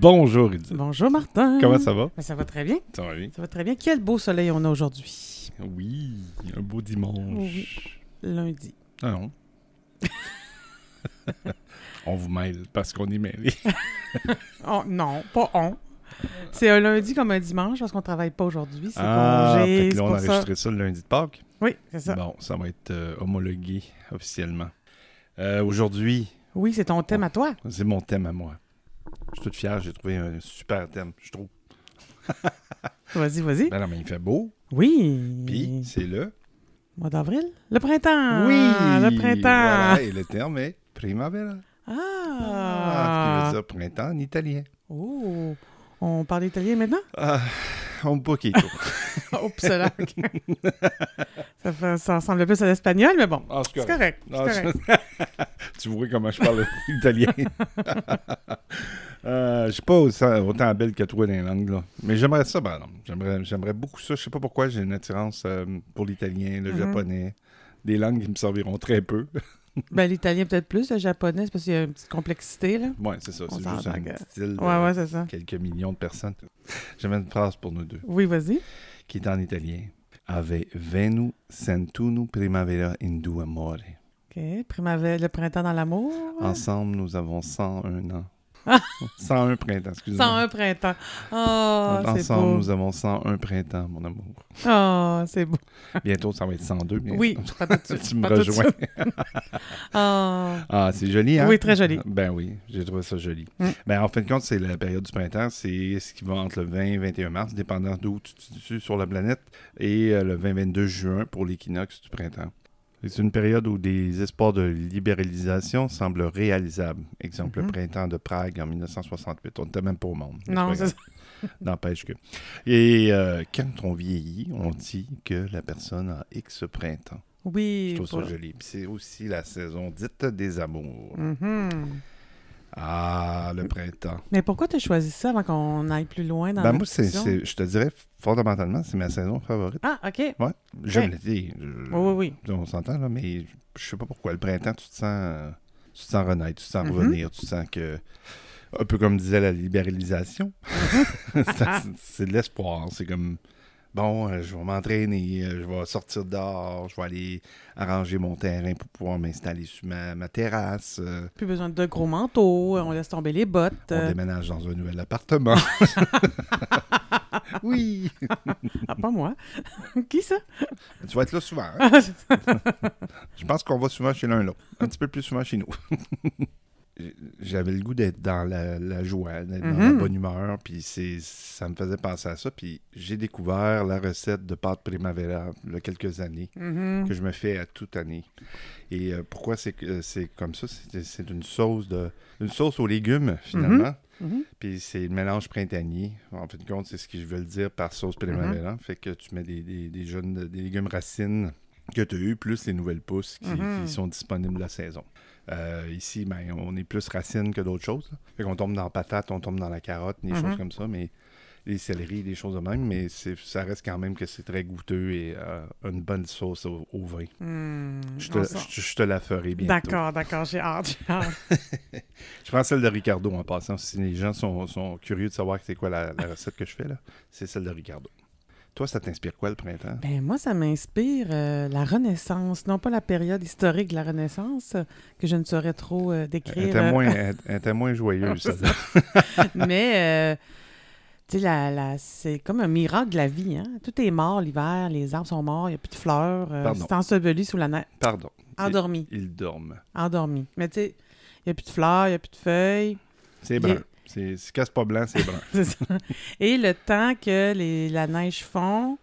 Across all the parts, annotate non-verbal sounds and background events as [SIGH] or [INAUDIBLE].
Bonjour, Edith. Bonjour Martin. Comment ça va? Ben, ça va très bien. Ça va bien? Ça va très bien. Quel beau soleil on a aujourd'hui. Oui, un beau dimanche. Oui. Lundi. Ah non. [LAUGHS] on vous mêle parce qu'on est mêlés. [LAUGHS] Oh, non, pas on. C'est un lundi comme un dimanche parce qu'on travaille pas aujourd'hui. C'est Ah, congé. fait que c'est là, on a ça. enregistré ça le lundi de Pâques. Oui, c'est ça. Bon, ça va être euh, homologué officiellement. Euh, Aujourd'hui, Oui, c'est ton thème à toi. c'est mon thème à moi. Je suis tout fier, j'ai trouvé un super thème, je trouve. [LAUGHS] Vas-y, vas-y. Ben non, mais il fait beau, Oui. puis c'est le... Mois d'avril? Le printemps. oui! Le printemps. Voilà, et le terme est primavera. Ah. Ah, ce qui veut dire printemps en italien. Oh. On parle italien maintenant? Ah, un poquito. [LAUGHS] Oups, là. ça, fait- ça ressemble plus à l'espagnol, mais bon. Ah, C'est correct. Non, correct. [LAUGHS] tu vois comment je parle italien. Euh, je suis pas autant, autant belle que toi dans les langues, là. Mais j'aimerais ça, ben non. J'aimerais, beaucoup ça. Je sais pas pourquoi j'ai une attirance euh, pour l'italien, le Mhm. japonais. Des langues qui me serviront très peu. [LAUGHS] Ben, l'italien peut-être plus, le japonais, c'est parce qu'il y a une petite complexité, là. ouais, c'est ça. C'est juste un que- petit style de Ouais, ouais, c'est ça. quelques millions de personnes. J'avais une phrase pour nous deux Oui, vas-y. qui est en italien. Ave venu centunu primavera in due amore. OK. Primavera, le printemps dans l'amour. Ensemble, nous avons 101 ans. [LAUGHS] 101 printemps, excusez-moi. 101 printemps. Oh, c'est Ensemble, beau. nous avons 101 printemps, mon amour. Oh, c'est beau. [LAUGHS] Bientôt, ça va être 102. bien Oui, pas tout [LAUGHS] tu me rejoins. Oh. Ah, c'est joli, hein? Oui, très joli. Ben oui, j'ai trouvé ça joli. Mm. Ben, en fin de compte, c'est la période du printemps. C'est ce qui va entre le 20 et 21 mars, dépendant d'où tu te situes sur la planète, et euh, le 20-22 juin pour l'équinoxe du printemps. C'est une période où des espoirs de libéralisation semblent réalisables. Exemple, Mhm. le printemps de Prague en 1968. On n'était même pas au monde. Non, c'est ça. N'empêche que. Et euh, quand on vieillit, on dit que la personne a X printemps. Oui. Je trouve ça joli. Puis c'est aussi la saison dite des amours. Mhm. Ah, le printemps. Mais pourquoi tu as choisi ça avant qu'on aille plus loin dans Ben la moi, c'est, je te dirais, fondamentalement, c'est ma saison favorite. Ah, OK. Ouais. J'aime Ok. l'été. Je- Oui, oui, oui. On s'entend, là, mais je sais pas pourquoi. Le printemps, tu te sens, tu te sens renaître, tu te sens Mhm. revenir, tu te sens que. Un peu comme disait la libéralisation. [LAUGHS] Ça, c'est- c'est de l'espoir. C'est comme. Bon, euh, je vais m'entraîner, euh, je vais sortir dehors, je vais aller arranger mon terrain pour pouvoir m'installer sur ma, ma terrasse. euh, Plus besoin de gros manteaux, on laisse tomber les bottes. on déménage dans un nouvel appartement. [LAUGHS] oui! Ah, pas moi. Qui ça? Tu vas être là souvent. hein? [LAUGHS] Je pense qu'on va souvent chez l'un l'autre. Un petit peu plus souvent chez nous. [LAUGHS] J'avais le goût d'être dans la, la joie, d'être dans la Mhm. bonne humeur, puis ça me faisait penser à ça. Puis j'ai découvert la recette de pâte primavera il y a quelques années, Mhm. que je me fais à toute année. Et euh, pourquoi c'est, que- c'est comme ça? C'est, une sauce de, une sauce aux légumes, finalement. Mhm. Puis c'est le mélange printanier. En fin de compte, c'est ce que je veux le dire par sauce primavera. Fait que tu mets des, des, des jeunes, des légumes racines que tu as eu, plus les nouvelles pousses qui, qui sont disponibles la saison. Euh, ici, ben, on est plus racines que d'autres choses. là. Fait qu'on tombe dans la patate, on tombe dans la carotte, des choses comme ça, mais les céleris, des choses de même, mais ça reste quand même que c'est très goûteux et euh, une bonne sauce au, au vin. Hmm, Je te, on sent- je, je te la ferai bientôt. D'accord, d'accord, j'ai hâte. hâte. [LAUGHS] Je prends celle de Ricardo en passant. Si les gens sont, sont curieux de savoir c'est quoi la, la recette que je fais, là, c'est celle de Ricardo. Toi, ça t'inspire quoi le printemps? Ben, moi, ça m'inspire euh, la Renaissance, non pas la période historique de la Renaissance, que je ne saurais trop euh, Elle décrire. était moins, [LAUGHS] elle- elle était moins joyeuse, celle-là. [LAUGHS] Mais, euh, tu sais, la, la- c'est comme un miracle de la vie. Hein? Tout est mort l'hiver, les arbres sont morts, il n'y a plus de fleurs, c'est enseveli sous la neige. Pardon. Endormi, Ils, ils dorment. endormi. Mais tu sais, il n'y a plus de fleurs, il n'y a plus de feuilles. C'est est- C'est, casse pas blanc, c'est brun. [LAUGHS] Et le temps que les, la neige fond,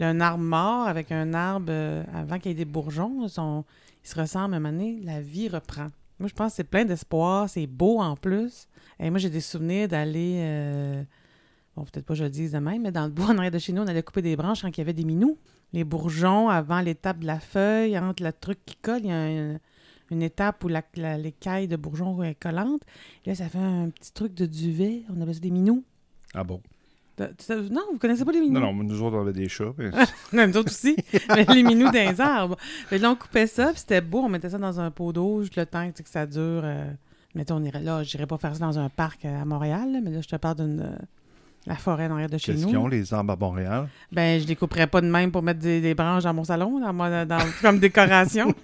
un arbre mort avec un arbre, euh, avant qu'il y ait des bourgeons, sont- ils se ressemblent à un moment donné, la vie reprend. Moi, je pense que c'est plein d'espoir, c'est beau en plus. Et moi, j'ai des souvenirs d'aller, euh, bon, peut-être pas je le dise de même, mais dans le bois en arrière de chez nous, on allait couper des branches quand il y avait des minous. Les bourgeons, avant l'étape de la feuille, entre le truc qui colle, il y a un- une étape où la, la- l'écaille de bourgeon est collante. Là, ça fait un petit truc de duvet. On appelle ça des minous. Ah bon? Non, vous connaissez pas les minous? Non, non, nous autres, on avait des chats. mais- [LAUGHS] Non, nous autres aussi. mais les minous les arbres. Que là, on coupait ça, puis c'était beau. On mettait ça dans un pot d'eau, juste le temps que ça dure euh, Mettons, on irait là, j'irais pas faire ça dans un parc à Montréal, là, mais là, je te parle d'une. La forêt en arrière de chez Qu'est-ce nous. qu'ils ont, les arbres à Montréal? Ben, je les couperais pas de même pour mettre des, des branches dans mon salon, dans mon- dans- comme décoration.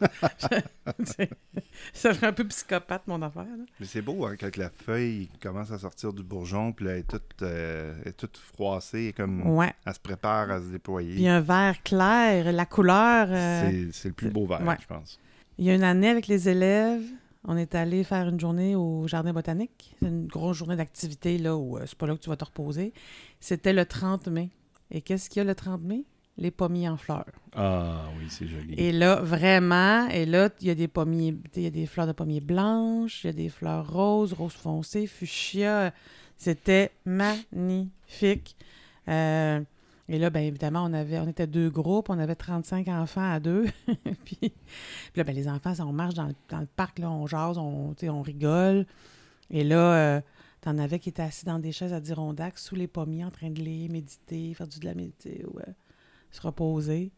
Je- [LAUGHS] [LAUGHS] ça ferait un peu psychopathe, mon affaire. là. Mais c'est beau, hein, quand la feuille commence à sortir du bourgeon, puis là, elle est toute, euh, elle est toute froissée, et comme Ouais. elle se prépare à se déployer. Puis un vert clair, la couleur. euh, C'est- C'est le plus beau vert, ouais. je pense. Il y a une année avec les élèves, on est allé faire une journée au jardin botanique. C'est une grosse journée d'activité là où euh, c'est pas là que tu vas te reposer. C'était le 30 mai. Et qu'est-ce qu'il y a le 30 mai? Les pommiers en fleurs. Ah oui, c'est joli. Et là, vraiment, et là, il y a des pommiers, il y a des fleurs de pommiers blanches, il y a des fleurs roses, rose foncé, fuchsia. C'était magnifique. Euh, et là, bien évidemment, on avait, on était deux groupes, on avait 35 enfants à deux. [LAUGHS] puis, puis là, ben, les enfants, ça, on marche dans le, dans le parc, là, on jase, on, on rigole. Et là, euh, t'en avais qui étaient assis dans des chaises à Dirondac, sous les pommiers, en train de lire, méditer, faire du de la méditer ou euh, se reposer.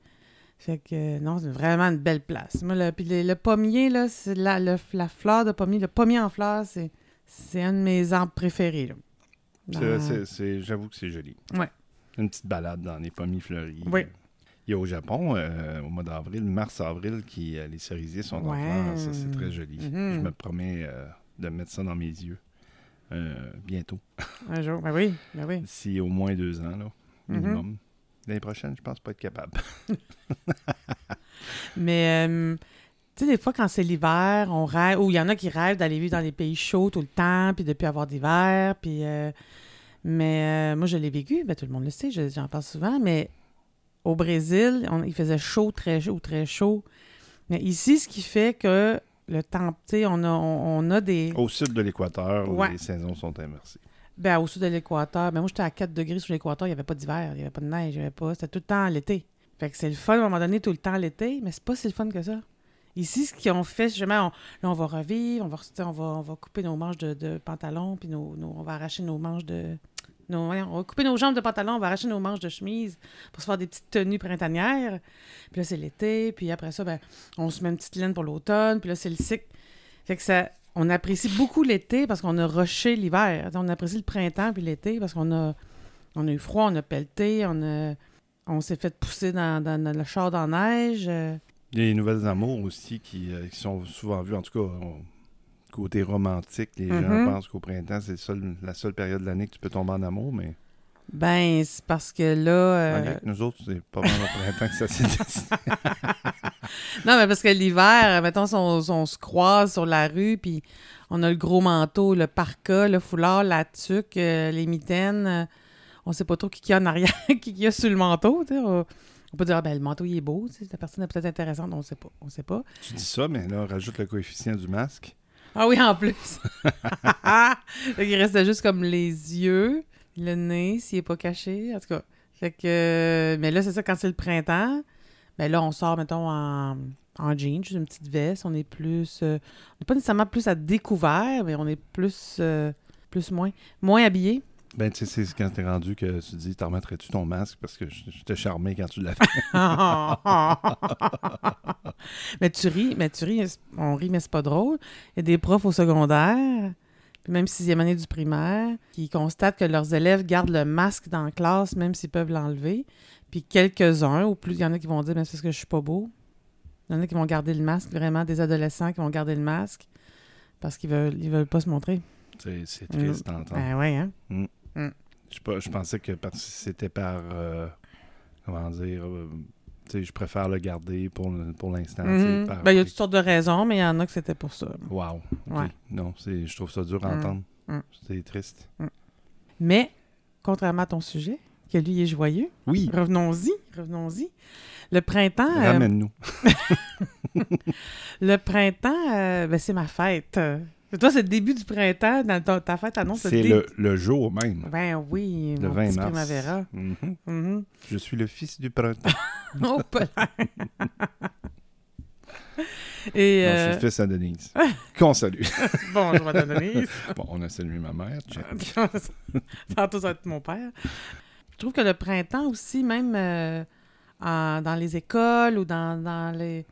Fait que non, c'est vraiment une belle place. Moi, le, puis le, le pommier, là, c'est la, le- la fleur de pommier. Le pommier en fleurs, c'est, c'est un de mes arbres préférés. là. C'est- Dans- c'est- c'est- J'avoue que c'est joli. Ouais. Une petite balade dans les pommiers fleuris. Oui. Il y a au Japon, euh, au mois d'avril, mars-avril, qui euh, les cerisiers sont en Ouais. fleurs. Ça, c'est très joli. Mhm. Je me promets euh, de mettre ça dans mes yeux bientôt. [LAUGHS] Un jour. Ben oui, ben oui. D'ici au moins deux ans, là, Mhm. minimum. L'année prochaine, je pense pas être capable. [LAUGHS] Mais, euh, tu sais, des fois, quand c'est l'hiver, on rêve, ou il y en a qui rêvent d'aller vivre dans des pays chauds tout le temps, puis de plus avoir d'hiver, puis... euh, mais euh, moi, je l'ai vécu, ben, tout le monde le sait, je- j'en parle souvent, mais au Brésil, on- il faisait chaud, très chaud, très chaud. Mais ici, ce qui fait que le temps, tu sais, on a, on, on a des... Au sud de l'équateur, où Ouais. les saisons sont inversées. Ben, au sud de l'équateur. Ben, moi, j'étais à 4 degrés sur l'équateur. Il n'y avait pas d'hiver, il n'y avait pas de neige, il y avait pas. C'était tout le temps l'été. Fait que c'est le fun à un moment donné, tout le temps l'été, mais c'est pas si le fun que ça. Ici, ce qu'ils ont fait, c'est justement, on, là, on va revivre, on va, on va, on va couper nos manches de, de pantalon, puis nos, nos- on va arracher nos manches de. On va couper nos jambes de pantalon, on va arracher nos manches de chemise pour se faire des petites tenues printanières. Puis là, c'est l'été, puis après ça, ben, on se met une petite laine pour l'automne, puis là, c'est le cycle. Fait que ça, on apprécie beaucoup l'été parce qu'on a rushé l'hiver. On apprécie le printemps puis l'été parce qu'on a, on a eu froid, on a pelleté, on, a, on s'est fait pousser dans, le char dans neige. Il y a les nouvelles amours aussi qui, euh, qui sont souvent vues, en tout cas, au côté romantique. Les gens Mhm. pensent qu'au printemps, c'est seul- la seule période de l'année que tu peux tomber en amour, mais Ben, c'est parce que là. euh, nous autres, c'est pas vraiment au printemps que ça s'est [LAUGHS] décidé. [LAUGHS] Non, mais parce que l'hiver, mettons, on, on se croise sur la rue, puis on a le gros manteau, le parka, le foulard, la tuque, euh, les mitaines, euh, on sait pas trop qui qu'il y a en arrière, [LAUGHS] qui qu'il y a sur le manteau. tu sais. On, on peut dire, ah, ben, le manteau, il est beau, la personne est peut-être intéressante, on sait pas. On sait pas. tu dis ça, mais là, rajoute le coefficient du masque. Ah oui, en plus. [LAUGHS] Qu'il restait juste comme les yeux, le nez, s'il est pas caché. En tout cas. Fait que. Mais là, c'est ça, quand c'est le printemps, ben là, on sort, mettons, en, en jean, juste une petite veste. On est plus. euh, on n'est pas nécessairement plus à découvert, mais on est plus. euh, plus moins. Moins habillé. Ben, tu sais, c'est quand t'es rendu que tu dis, t'en remettrais-tu ton masque? Parce que je- j'étais charmé quand tu l'as fait. [LAUGHS] mais tu ris, mais tu ris, on rit, mais c'est pas drôle. Il y a des profs au secondaire, puis même sixième année du primaire, qui constatent que leurs élèves gardent le masque dans la classe, même s'ils peuvent l'enlever. Puis quelques-uns, ou plus, il y en a qui vont dire, mais c'est parce que je suis pas beau. Il y en a qui vont garder le masque, vraiment des adolescents qui vont garder le masque parce qu'ils veulent, ils veulent pas se montrer. C'est c'est triste d'entendre. Ben ouais, hein? Je, pas- je pensais que c'était par. euh, comment dire. euh, je préfère le garder pour, pour l'instant. Mhm. par- Ben, il y a toutes sortes de raisons, mais il y en a que c'était pour ça. Wow. Ouais. Non, je trouve ça dur à Mm. entendre. Mm. C'est triste. Mais, contrairement à ton sujet, que lui est joyeux, Oui, revenons-y, revenons-y. Le printemps, euh, ramène-nous. [LAUGHS] le printemps, euh, ben, c'est ma fête. Euh, Toi, c'est le début du printemps. Dans ta, ta fête annonce C'est le, le jour même. Ben oui, Le mon 20 petit mars. primavera. Mhm. Mhm. Je suis le fils du printemps. [LAUGHS] Oh, pas [LAUGHS] Et Non, je suis euh, le fils à Denise. [LAUGHS] Qu'on salue. bonjour, Madame Denise. bon, on a salué ma mère. Tantôt, ça va être mon père. Je trouve que le printemps aussi, même euh, en- dans les écoles ou dans, dans les...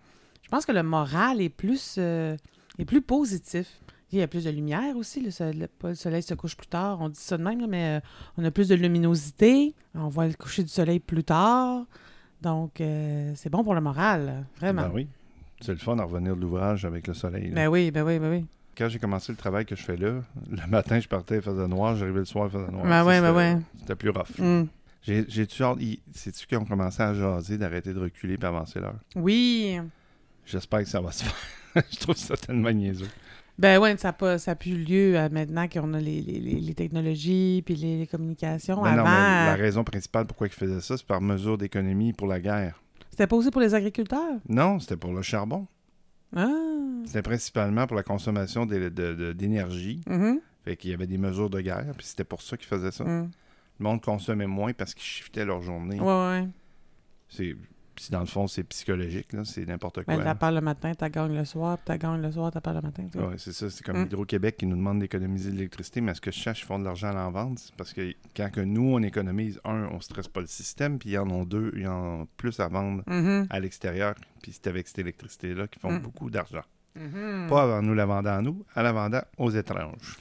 Je pense que le moral est plus, euh, est plus positif. Il y a plus de lumière aussi. Le, soleil, le soleil se couche plus tard. On dit ça de même, mais euh, on a plus de luminosité. On voit le coucher du soleil plus tard. Donc, euh, c'est bon pour le moral, vraiment. Ben oui. C'est le fun de revenir de l'ouvrage avec le soleil. là. Ben oui, ben oui, ben oui. Quand j'ai commencé le travail que je fais là, [LAUGHS] le matin, je partais, il faisait noir, j'arrivais le soir, il faisait noir. Ben ouais, ben c'était- ouais. C'était plus rough. Mm. J'ai- J'ai-tu hâte, sais-tu qu'ils ont commencé à jaser, d'arrêter de reculer et avancer l'heure? Oui. J'espère que ça va se faire. [LAUGHS] je trouve ça tellement niaiseux. Ben oui, ça n'a pas, ça a plus lieu euh, maintenant qu'on a les, les- les- technologies puis les, les communications. Avant, non, mais la raison principale pourquoi ils faisaient ça, c'est par mesure d'économie pour la guerre. c'était pas aussi pour les agriculteurs? Non, c'était pour le charbon. Ah. C'était principalement pour la consommation d'énergie. Mhm. Fait qu'il y avait des mesures de guerre, puis c'était pour ça qu'ils faisaient ça. Mm. Le monde consommait moins parce qu'ils shiftaient leur journée. Ouais, ouais. C'est puis dans le fond, c'est psychologique, là, c'est n'importe quoi. Ben, t'as parle le matin, t'as gagné le soir, t'as gagné le soir, t'as parle le matin. Ouais, c'est ça, c'est comme Mm. Hydro-Québec qui nous demande d'économiser de l'électricité, mais ce que je cherche, ils font de l'argent à l'en vente? C'est Parce que quand que nous, on économise, un, on stresse pas le système, puis ils en ont deux, ils en ont plus à vendre Mhm. à l'extérieur. Puis c'est avec cette électricité-là qu'ils font Mm. beaucoup d'argent. Mhm. Pas en nous la vendant à nous, à la vendant aux étranges.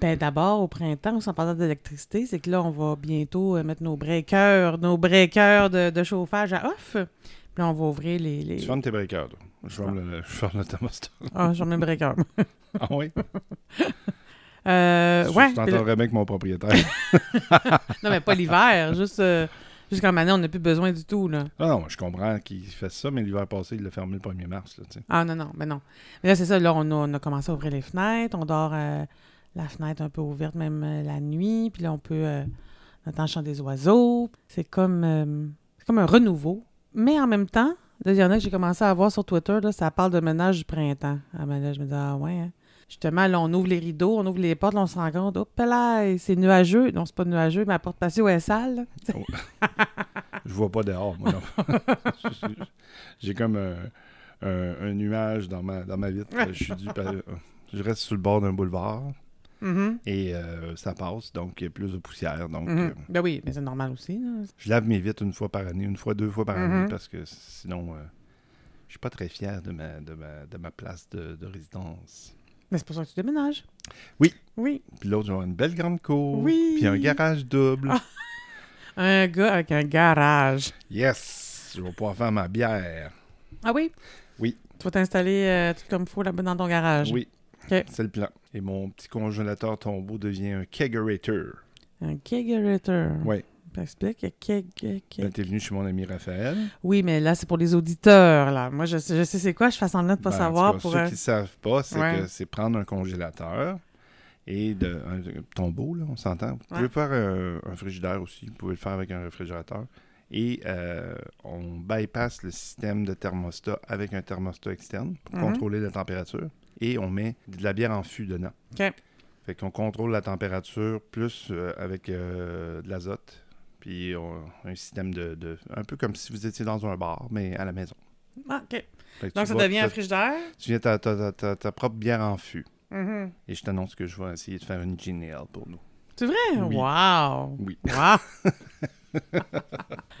Ben, d'abord, au printemps, en parlant d'électricité, c'est que là, on va bientôt euh, mettre nos breakers, nos breakers de, de chauffage à off. Puis là, on va ouvrir les... les... Tu fermes tes breakers, toi. Je ferme le, je ferme le thermostat. Ah, j'en mets le breaker. [LAUGHS] Ah oui? Euh, Je- ouais. Je t'entendrais bien avec mon propriétaire. [LAUGHS] Non, mais pas l'hiver, juste... euh, Jusqu'en année, on n'a plus besoin du tout, là. Ah non, je comprends qu'il fasse ça, mais l'hiver passé, il l'a fermé le 1er mars. Là. Ah non, non, mais non. Mais là, c'est ça, là, on a, on a commencé à ouvrir les fenêtres, on dort euh, la fenêtre un peu ouverte même euh, la nuit, puis là, on peut... Euh, on entend le chant des oiseaux. C'est comme, euh, comme un renouveau. Mais en même temps, il y en a que j'ai commencé à voir sur Twitter, là, ça parle de ménage du printemps. Ah, ben je me dis, ah ouais, hein. Justement, là, on ouvre les rideaux, on ouvre les portes, on se rend compte, hop là, c'est nuageux. Non, c'est pas nuageux, mais la porte patio est sale. là. Je vois pas dehors, moi. [LAUGHS] J'ai comme un, un- nuage dans ma, dans ma vitre. Je suis par- Je reste sur le bord d'un boulevard Mhm, et euh, ça passe, donc il y a plus de poussière. Donc, mhm. euh, Ben oui, mais c'est normal aussi. là. je lave mes vitres une fois par année, une fois, deux fois par année, parce que sinon, euh, je suis pas très fier de ma, de ma, de ma place de, de résidence. Mais c'est pour ça que tu déménages. Oui. Oui. Puis l'autre, j'ai une belle grande cour. Oui. Puis un garage double. Ah. Un gars avec un garage. Yes! Je vais pouvoir faire ma bière. Ah oui? Oui. Tu vas t'installer euh, tout comme il faut là-bas dans ton garage. Oui. C'est le plan. Et mon petit congélateur tombeau devient un kegerator. Un kegerator. Ouais. T'expliques? un Keg, keg- Ben, t'es venu chez mon ami Raphaël. Oui, mais là, c'est pour les auditeurs. là. Moi, je sais, je sais c'est quoi. Je fais semblant de pas Ben, en savoir. cas, pour, Ceux qui ne savent pas, c'est Ouais. que c'est prendre un congélateur et de, un tombeau, là, on s'entend. Vous pouvez Ouais. faire euh, un frigidaire aussi. Vous pouvez le faire avec un réfrigérateur. Et euh, on bypass le système de thermostat avec un thermostat externe pour Mhm. contrôler la température. Et on met de la bière en fût dedans. OK. Fait qu'on contrôle la température plus euh, avec euh, de l'azote. Puis on- un système de, de- Un peu comme si vous étiez dans un bar, mais à la maison. Ah, OK. Donc, ça devient un frigidaire? Tu viens ta, ta, ta- ta- ta propre bière en fût. Mhm. Et je t'annonce que je vais essayer de faire une gin ale pour nous. C'est vrai? Oui. Wow! Oui. Wow! [LAUGHS]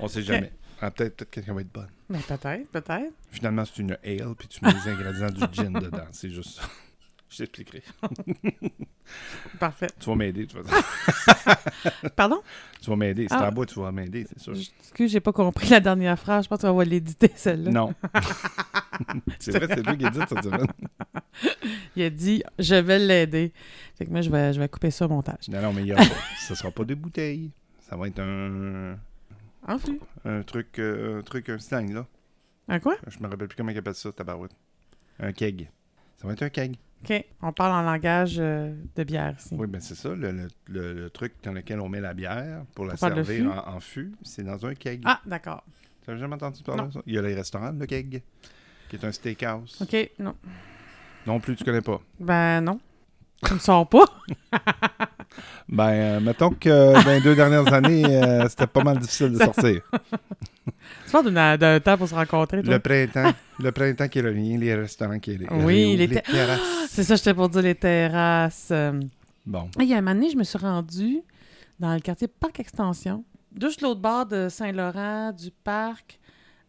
On sait jamais. Ah, peut-être peut quelqu'un va être bonne. Mais peut-être, peut-être. Finalement, c'est une ale, puis tu mets les ingrédients du gin [LAUGHS] dedans. C'est juste ça. Je t'expliquerai. [LAUGHS] Parfait. Tu vas m'aider, de toute façon. [LAUGHS] Pardon? Tu vas m'aider. C'est Ah. en bas, tu vas m'aider, c'est sûr. Excuse, j'ai pas compris la dernière phrase. Je pense qu'on va l'éditer, celle-là. Non. c'est vrai, c'est lui qui a dit cette semaine. Il a dit « Je vais l'aider ». Fait que moi, je vais, je vais couper ça au montage. Non, non, mais il y a pas. Ce sera pas des bouteilles. Ça va être un, En flux. un truc, euh, un truc, un slang, là. Un quoi? Je me rappelle plus comment ils appellent ça, tabarouette. Un keg. Ça va être un keg. OK. On parle en langage euh, de bière ici. Oui, ben c'est ça, le, le- le- le truc dans lequel on met la bière pour la servir fût. en, en fût, c'est dans un keg. Ah, d'accord. Tu n'as jamais entendu parler de ça? Il y a les restaurants, le keg, qui est un steakhouse. OK. Non. Non plus, tu connais pas? Ben non. Tu me sors pas? [LAUGHS] Ben, euh, mettons que dans les deux dernières années, euh, c'était pas mal difficile de sortir. [LAUGHS] Tu parles d'un temps pour se rencontrer, toi? Le printemps, le printemps qui revient, les restaurants qui Oui, les, les ter- terrasses. [GASPS] C'est ça, j'étais pour dire les terrasses. Bon, Il y a un moment donné, je me suis rendue dans le quartier Parc Extension, juste l'autre bord de Saint-Laurent, du parc.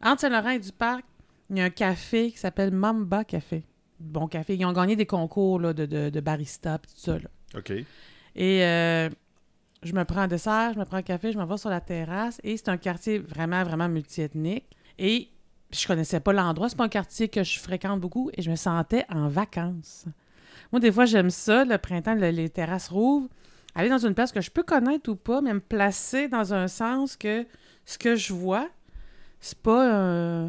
Entre Saint-Laurent et du parc, il y a un café qui s'appelle Mamba Café. Bon café. Ils ont gagné des concours là, de, de, de barista, pis tout ça. Là. OK. Et euh, je me prends un dessert, je me prends un café, je m'en vais sur la terrasse. Et c'est un quartier vraiment, vraiment multiethnique. Et je connaissais pas l'endroit. C'est pas un quartier que je fréquente beaucoup. Et je me sentais en vacances. Moi, des fois, j'aime ça. Le printemps, le- les terrasses rouvrent. Aller dans une place que je peux connaître ou pas, mais me placer dans un sens que ce que je vois, c'est pas un,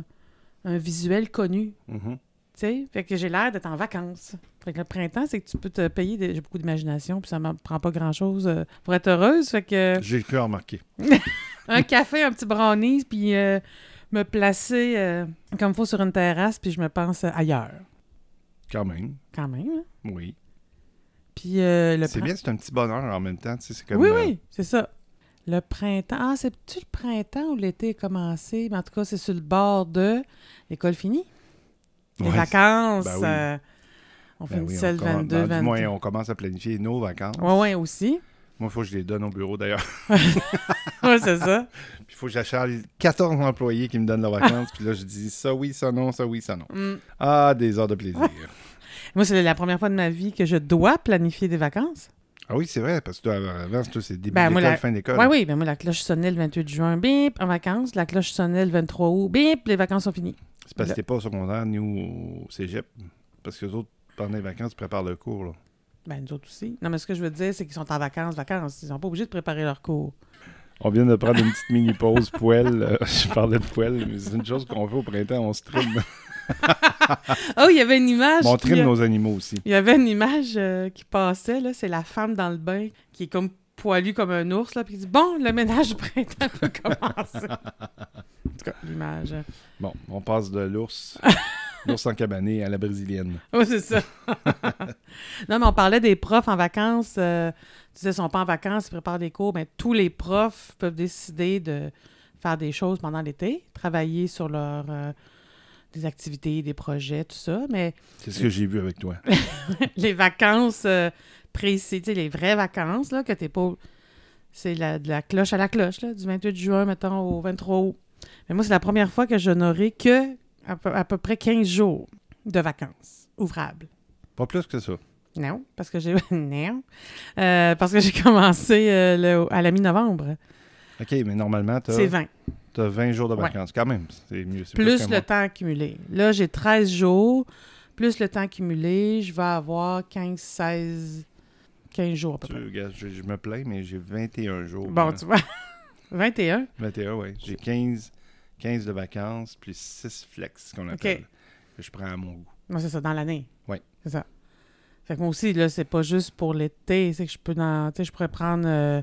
un visuel connu. Mhm. Tu sais, fait que j'ai l'air d'être en vacances. Fait que le printemps, c'est que tu peux te payer. des- J'ai beaucoup d'imagination, puis ça me prend pas grand-chose euh, pour être heureuse. Fait que [LAUGHS] J'ai cru remarquer. [LAUGHS] un café, un petit brownie, puis euh, me placer euh, comme faut sur une terrasse, puis je me pense ailleurs. Quand même. Quand même. hein? Oui. Puis euh, le C'est bien, c'est un petit bonheur en même temps. C'est comme, Oui, oui, c'est ça. Le printemps. Ah, c'est-tu le printemps ou l'été a commencé? Mais en tout cas, c'est sur le bord de l'école finie. Les Ouais. vacances. Ben oui. euh, on ben oui, finissait on le commence- 22, ben, 23. Du moins, on commence à planifier nos vacances. Oui, oui, aussi. Moi, il faut que je les donne au bureau d'ailleurs. [LAUGHS] Oui, c'est ça. Puis il faut que j'achète 14 employés qui me donnent leurs vacances. [LAUGHS] Puis là, je dis ça oui, ça non, ça oui, ça non. Mm. Ah, des heures de plaisir. [LAUGHS] Moi, c'est la première fois de ma vie que je dois planifier des vacances. Ah oui, c'est vrai, parce que toi, avant, c'est début Ben, d'école, la- fin d'école. Oui, oui. Ben moi, la cloche sonnait le 28 juin, bip, en vacances. La cloche sonnait le 23 août, bip, les vacances sont finies. C'est parce que t'es pas au secondaire ni au cégep. Parce que les autres, pendant les vacances, ils préparent le cours. Là. Ben, nous autres aussi. Non, mais ce que je veux dire, c'est qu'ils sont en vacances, vacances. Ils sont pas obligés de préparer leur cours. On vient de prendre une petite mini-pause [LAUGHS] poêle. Euh, je parlais de poêle, mais c'est une chose qu'on fait au printemps, on se trime. [LAUGHS] Oh, il y avait une image. on trime nos animaux aussi. Il y avait une image euh, qui passait, là. C'est la femme dans le bain qui est comme poilue comme un ours, là. Puis qui dit Bon, le ménage du [LAUGHS] printemps peut commencer. en tout cas, l'image. Bon, on passe de l'ours, [LAUGHS] l'ours en cabané à la brésilienne. Oui, c'est ça. [LAUGHS] non, mais on parlait des profs en vacances. euh, tu disais, ils sont pas en vacances, ils préparent des cours. Mais tous les profs peuvent décider de faire des choses pendant l'été, travailler sur leur, euh, des activités, des projets, tout ça. Mais C'est ce que j'ai vu avec toi. les vacances euh, tu sais, les vraies vacances, là, que t'es pas... C'est la, de la cloche à la cloche, là, du 28 juin, mettons, au 23 août. Mais moi, c'est la première fois que je n'aurai que à peu, à peu près 15 jours de vacances ouvrables. Pas plus que ça. Non, parce que j'ai [LAUGHS] non, Euh, parce que j'ai commencé euh, le- à la mi-novembre. OK, mais normalement, C'est t'as 20. as 20 jours de Ouais. vacances. Quand même, c'est mieux. Plus que le temps accumulé. Là, j'ai 13 jours. Plus le temps accumulé, je vais avoir 15, 16, 15 jours à peu près. regarde, je, je me plains, mais j'ai 21 jours. Bon, moi. tu vois. 21. 21, oui. J'ai 15, 15 de vacances, puis 6 flex, qu'on appelle. Que je prends à mon goût. Moi, c'est ça, dans l'année. Oui. C'est ça. Fait que moi aussi, là, c'est pas juste pour l'été. C'est que je peux dans. Tu sais, je pourrais prendre, euh,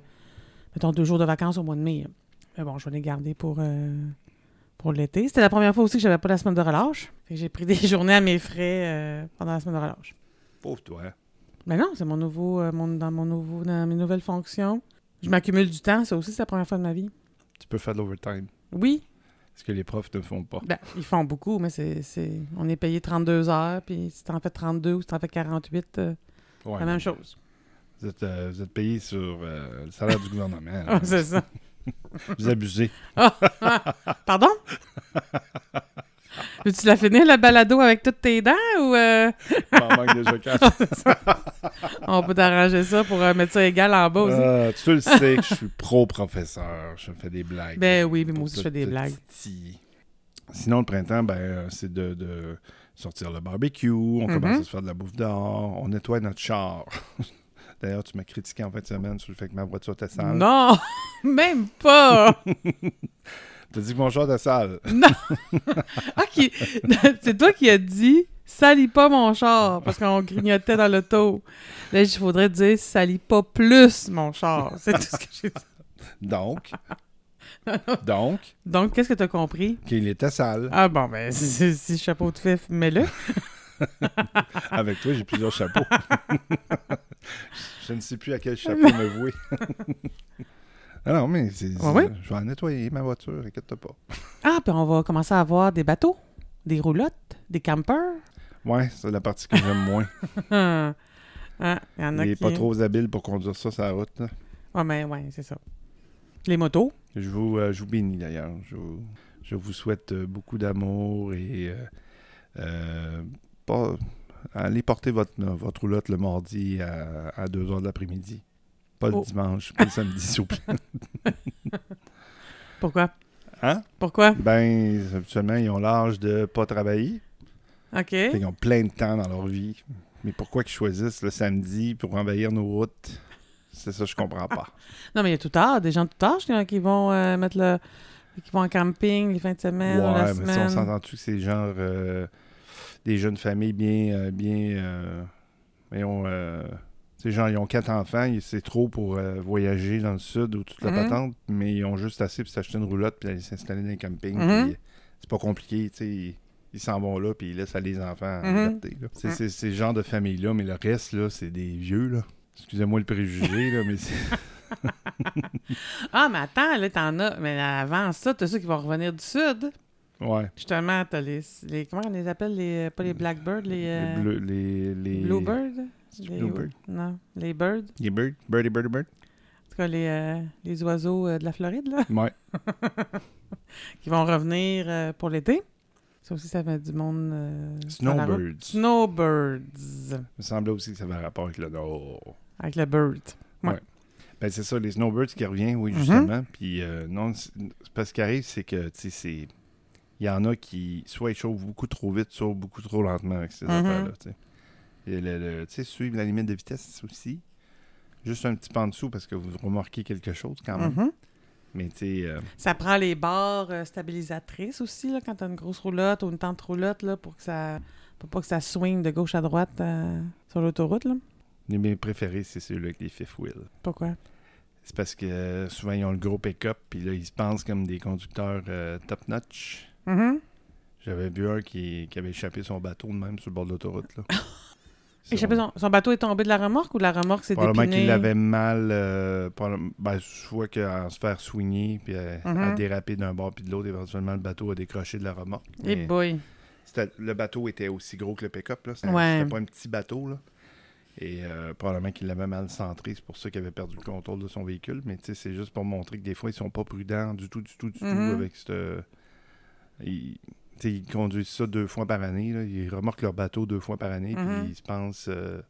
mettons, deux jours de vacances au mois de mai. Mais bon, je vais les garder pour, euh, pour l'été. C'était la première fois aussi que j'avais pas la semaine de relâche. Fait que j'ai pris des [LAUGHS] journées à mes frais euh, pendant la semaine de relâche. Pauvre toi. Mais non, c'est mon nouveau, euh, mon, dans mon nouveau, dans mes nouvelles fonctions. Je m'accumule du temps. Ça aussi, c'est la première fois de ma vie. Tu peux faire de l'overtime. Oui, Ce que les profs ne font pas. Ben, ils font beaucoup, mais c'est, c'est... on est payé 32 heures, puis si t'en fais 32 ou si t'en fais 48, euh, Ouais, la même chose. Vous êtes, euh, vous êtes payé sur euh, le salaire du gouvernement. [LAUGHS] Ah, c'est ça. Vous abusez. Pardon? [LAUGHS] Veux-tu la finir, la balado, avec toutes tes dents, ou euh, [LAUGHS] M'en manque déjà quatre. [LAUGHS] on peut t'arranger ça pour euh, mettre ça égal en bas aussi? Ah, tu le sais que je suis pro-professeur. Je fais des blagues. Ben oui, mais moi aussi, je fais des blagues. Sinon, le printemps, ben, euh, c'est de, de sortir le barbecue. On Mhm. commence à se faire de la bouffe dehors. On nettoie notre char. [LAUGHS] D'ailleurs, tu m'as critiqué en fin de semaine sur le fait que ma voiture était sale. Non! Même pas! T'as dit que mon char était sale. [LAUGHS] Ah, qui- [LAUGHS] [LAUGHS] c'est toi qui as dit « Salis pas mon char » parce qu'on grignotait dans l'auto. Là, il faudrait dire « Salis pas plus mon char ». C'est tout ce que j'ai dit. Donc, donc, Donc, qu'est-ce que tu as compris? qu'il était sale. Ah bon, ben, si, si chapeau de fif, mets-le. Avec toi, j'ai plusieurs chapeaux. je ne sais plus à quel chapeau me vouer. Ah non, mais c'est, Ah ouais? je vais en nettoyer ma voiture, inquiète pas. [LAUGHS] Ah, puis on va commencer à avoir des bateaux, des roulottes, des campers. Ouais, c'est la partie que j'aime moins. Ah, [LAUGHS] ah, il y en a Il est qui... pas trop habile pour conduire ça sur la route. là. Ouais, mais ouais, c'est ça. Les motos? Je vous, euh, je vous bénis d'ailleurs. Je vous, je vous souhaite euh, beaucoup d'amour et euh, pas allez porter votre, votre roulotte le mardi à, à 2 h de l'après-midi. Pas le Oh. dimanche, pas le samedi, s'il vous plaît. Pourquoi? Hein? Pourquoi? Ben, habituellement, ils ont l'âge de pas travailler. OK. Qu'ils ont plein de temps dans leur vie. Mais pourquoi qu'ils choisissent le samedi pour envahir nos routes? C'est ça, je comprends pas. [LAUGHS] Non, mais il y a tout tard, des gens de tout âge qui, qui vont euh, mettre le. qui vont en camping les fins de semaine, la ouais, mais ça, semaine. on s'entend-tu que c'est genre euh, des jeunes familles bien. euh, bien euh, voyons, euh, c'est genre, ils ont quatre enfants, c'est trop pour euh, voyager dans le sud ou toute la Mhm. patente, mais ils ont juste assez pour s'acheter une roulotte puis aller s'installer dans un camping. Mhm. puis c'est pas compliqué, tu sais. Ils, s'en vont là, puis ils laissent aller les enfants en Mhm. liberté. là. C'est, ce genre de famille-là, mais le reste, là, c'est des vieux, là. Excusez-moi le préjugé, là, mais c'est... [LAUGHS] [LAUGHS] Ah, mais attends, là, t'en as. Mais avant ça, t'as ceux qui vont revenir du sud. Ouais. Justement, t'as les, les. Comment on les appelle? Les, pas les Blackbirds, les. euh, Les, bleus, les, les... Bluebirds? Les- Bluebird? Non, les birds. Les birds? Birdie, birdie, bird? En tout cas, les, euh, les oiseaux euh, de la Floride, là, Ouais. [LAUGHS] qui vont revenir euh, pour l'été. Ça aussi, ça fait du monde. euh. Snowbirds. Snowbirds. Il me semblait aussi que ça avait rapport avec le nord. Avec le bird. Ben, c'est ça, les snowbirds qui reviennent, oui, Mhm. justement. Puis, euh, non, parce qu'il arrive, c'est que, tu sais, c'est. Il y en a qui, soit ils chauffent beaucoup trop vite, soit beaucoup trop lentement avec ces Mhm. affaires-là, tu sais. Et le- le- tu sais, suivre la limite de vitesse aussi. Juste un petit peu en dessous parce que vous remarquez quelque chose quand même. Mhm. Mais, tu sais, euh, Ça prend les barres euh, stabilisatrices aussi, là, quand t'as une grosse roulotte ou une tente roulotte, là, pour que ça. Pour pas que ça swing de gauche à droite euh, sur l'autoroute, là. les mes préférés, c'est ceux-là avec les fifth wheels. Pourquoi? C'est parce que euh, souvent, ils ont le gros pick-up, puis là, ils se pensent comme des conducteurs top-notch. Mhm. J'avais vu un qui, qui avait échappé son bateau de même sur le bord de l'autoroute. là. [LAUGHS] Échappé, son, son bateau est tombé de la remorque ou la remorque s'est Probablement qu'il l'avait mal, euh, probable- ben, soit qu'à se faire soigner, puis à, à Mhm. déraper d'un bord puis de l'autre, éventuellement le bateau a décroché de la remorque. Eh Mais boy. le bateau était aussi gros que le pick-up, là. C'était Ouais. pas un petit bateau, là. Et euh, probablement qu'il l'avait mal centré, c'est pour ça qu'il avait perdu le contrôle de son véhicule. Mais tu sais, c'est juste pour montrer que des fois, ils sont pas prudents du tout, du tout, du tout avec cette. Ils, ils conduisent ça deux fois par année. Là. Ils remorquent leur bateau deux fois par année. Puis ils se pensent euh,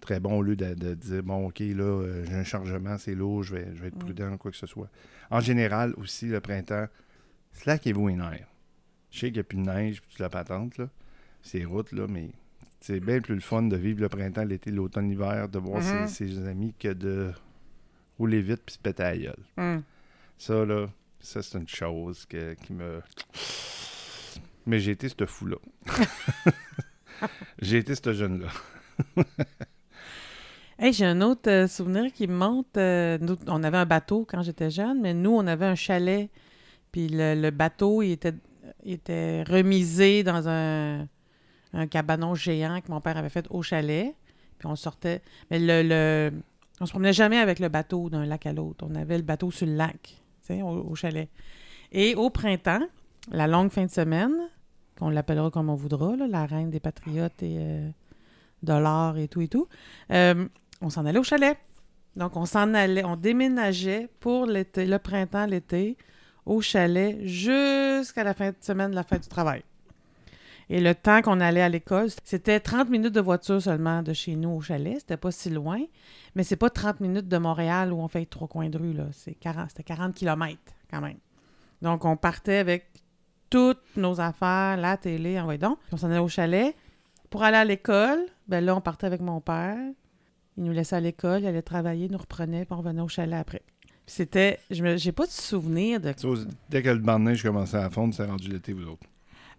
très bon au lieu de, de dire bon, ok, là, euh, j'ai un chargement, c'est lourd, je vais, je vais être Mhm. prudent, quoi que ce soit. En général, aussi, le printemps, slackez-vous les nerfs. Je sais qu'il n'y a plus de neige, puis toute la patente, là. Ces routes, là, mais c'est bien plus le fun de vivre le printemps, l'été, l'automne, l'hiver, de voir ses, ses amis que de rouler vite puis se péter à la gueule. Hum. Ça, là, ça, c'est une chose que- qui me. Mais j'ai été ce fou-là. [LAUGHS] j'ai été ce jeune-là. [LAUGHS] Hey, j'ai un autre euh, souvenir qui me monte. euh, nous, on avait un bateau quand j'étais jeune, mais nous, on avait un chalet. Puis le, le bateau, il était, il était remisé dans un, un cabanon géant que mon père avait fait au chalet. Puis on sortait. Mais le, le- on se promenait jamais avec le bateau d'un lac à l'autre. On avait le bateau sur le lac, au, au chalet. Et au printemps, la longue fin de semaine, qu'on l'appellera comme on voudra, la reine des patriotes et euh, de l'or et tout et tout, euh, on s'en allait au chalet. Donc, on s'en allait, on déménageait pour l'été, le printemps, l'été, au chalet jusqu'à la fin de semaine la fête du travail. Et le temps qu'on allait à l'école, c'était 30 minutes de voiture seulement de chez nous au chalet. C'était pas si loin. Mais c'est pas 30 minutes de Montréal où on fait trois coins de rue. Là. C'est 40, c'était 40 km quand même. Donc, on partait avec toutes nos affaires, la télé, en donc. Puis on s'en allait au chalet. Pour aller à l'école, ben là, on partait avec mon père. Il nous laissait à l'école, il allait travailler, il nous reprenait, puis on revenait au chalet après. Puis c'était... Je me, j'ai pas de souvenir de... Dès que le banc de neige commençait à fondre, c'est rendu l'été, vous autres.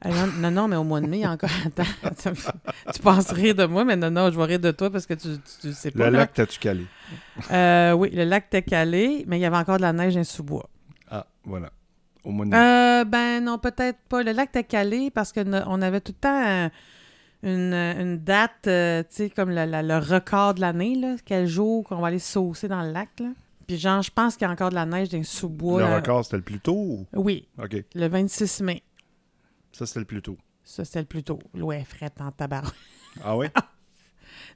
Ah, non, non, non, mais au mois de mai, il y a encore... [LAUGHS] Attends, ça me- tu penses rire de moi, mais non, non, je vais rire de toi parce que tu, tu, tu sais pas. Le lac, t'as-tu calé? Euh, oui, le lac était calé, mais il y avait encore de la neige dans sous-bois. Ah, voilà. Au mois de mai? Euh, ben non, peut-être pas. Le lac était calé parce que no- on avait tout le temps euh, une, une date, euh, tu sais, comme la- le record de l'année, là. Quel jour qu'on va aller saucer dans le lac, là. Puis genre, je pense qu'il y a encore de la neige dans le sous-bois. le là. record, c'était le plus tôt ou... Oui, OK. le 26 mai. Ça, c'était le plus tôt. Ça, c'était le plus tôt. L'eau est frette en tabac. Ah ouais? [LAUGHS]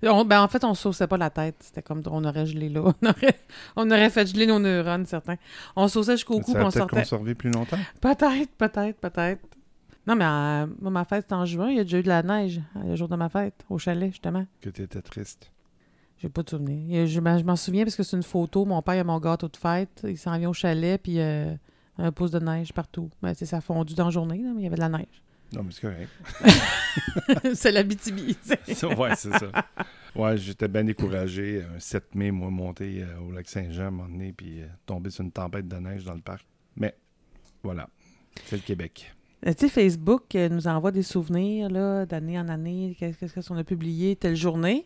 On- ben, en fait, on sauçait pas la tête. C'était comme on aurait gelé là. [LAUGHS] On aurait, on aurait fait geler nos neurones, certains. On sauçait jusqu'au cou, on sortait. conservé plus longtemps? Peut-être, peut-être, peut-être. Non, mais euh, moi, ma fête, c'est en juin. Il y a déjà eu de la neige euh, le jour de ma fête, au chalet, justement. Que tu étais triste. J'ai pas de souvenir. Je, m'en- je m'en souviens parce que c'est une photo. Mon père il a mon gâteau de fête. Il s'en vient au chalet, puis euh, un pouce de neige partout. Ben, ça a fondu dans la journée, là, mais il y avait de la neige. Non, mais c'est correct. c'est la BTB. ouais, c'est ça. Ouais, j'étais bien découragé. Un 7 mai, moi, monté euh, au lac Saint-Jean, à un moment donné, puis euh, tombé sur une tempête de neige dans le parc. Mais, voilà. C'est le Québec. Euh, Tu sais, Facebook euh, nous envoie des souvenirs là, d'année en année. Qu'est-ce qu'on a publié telle journée?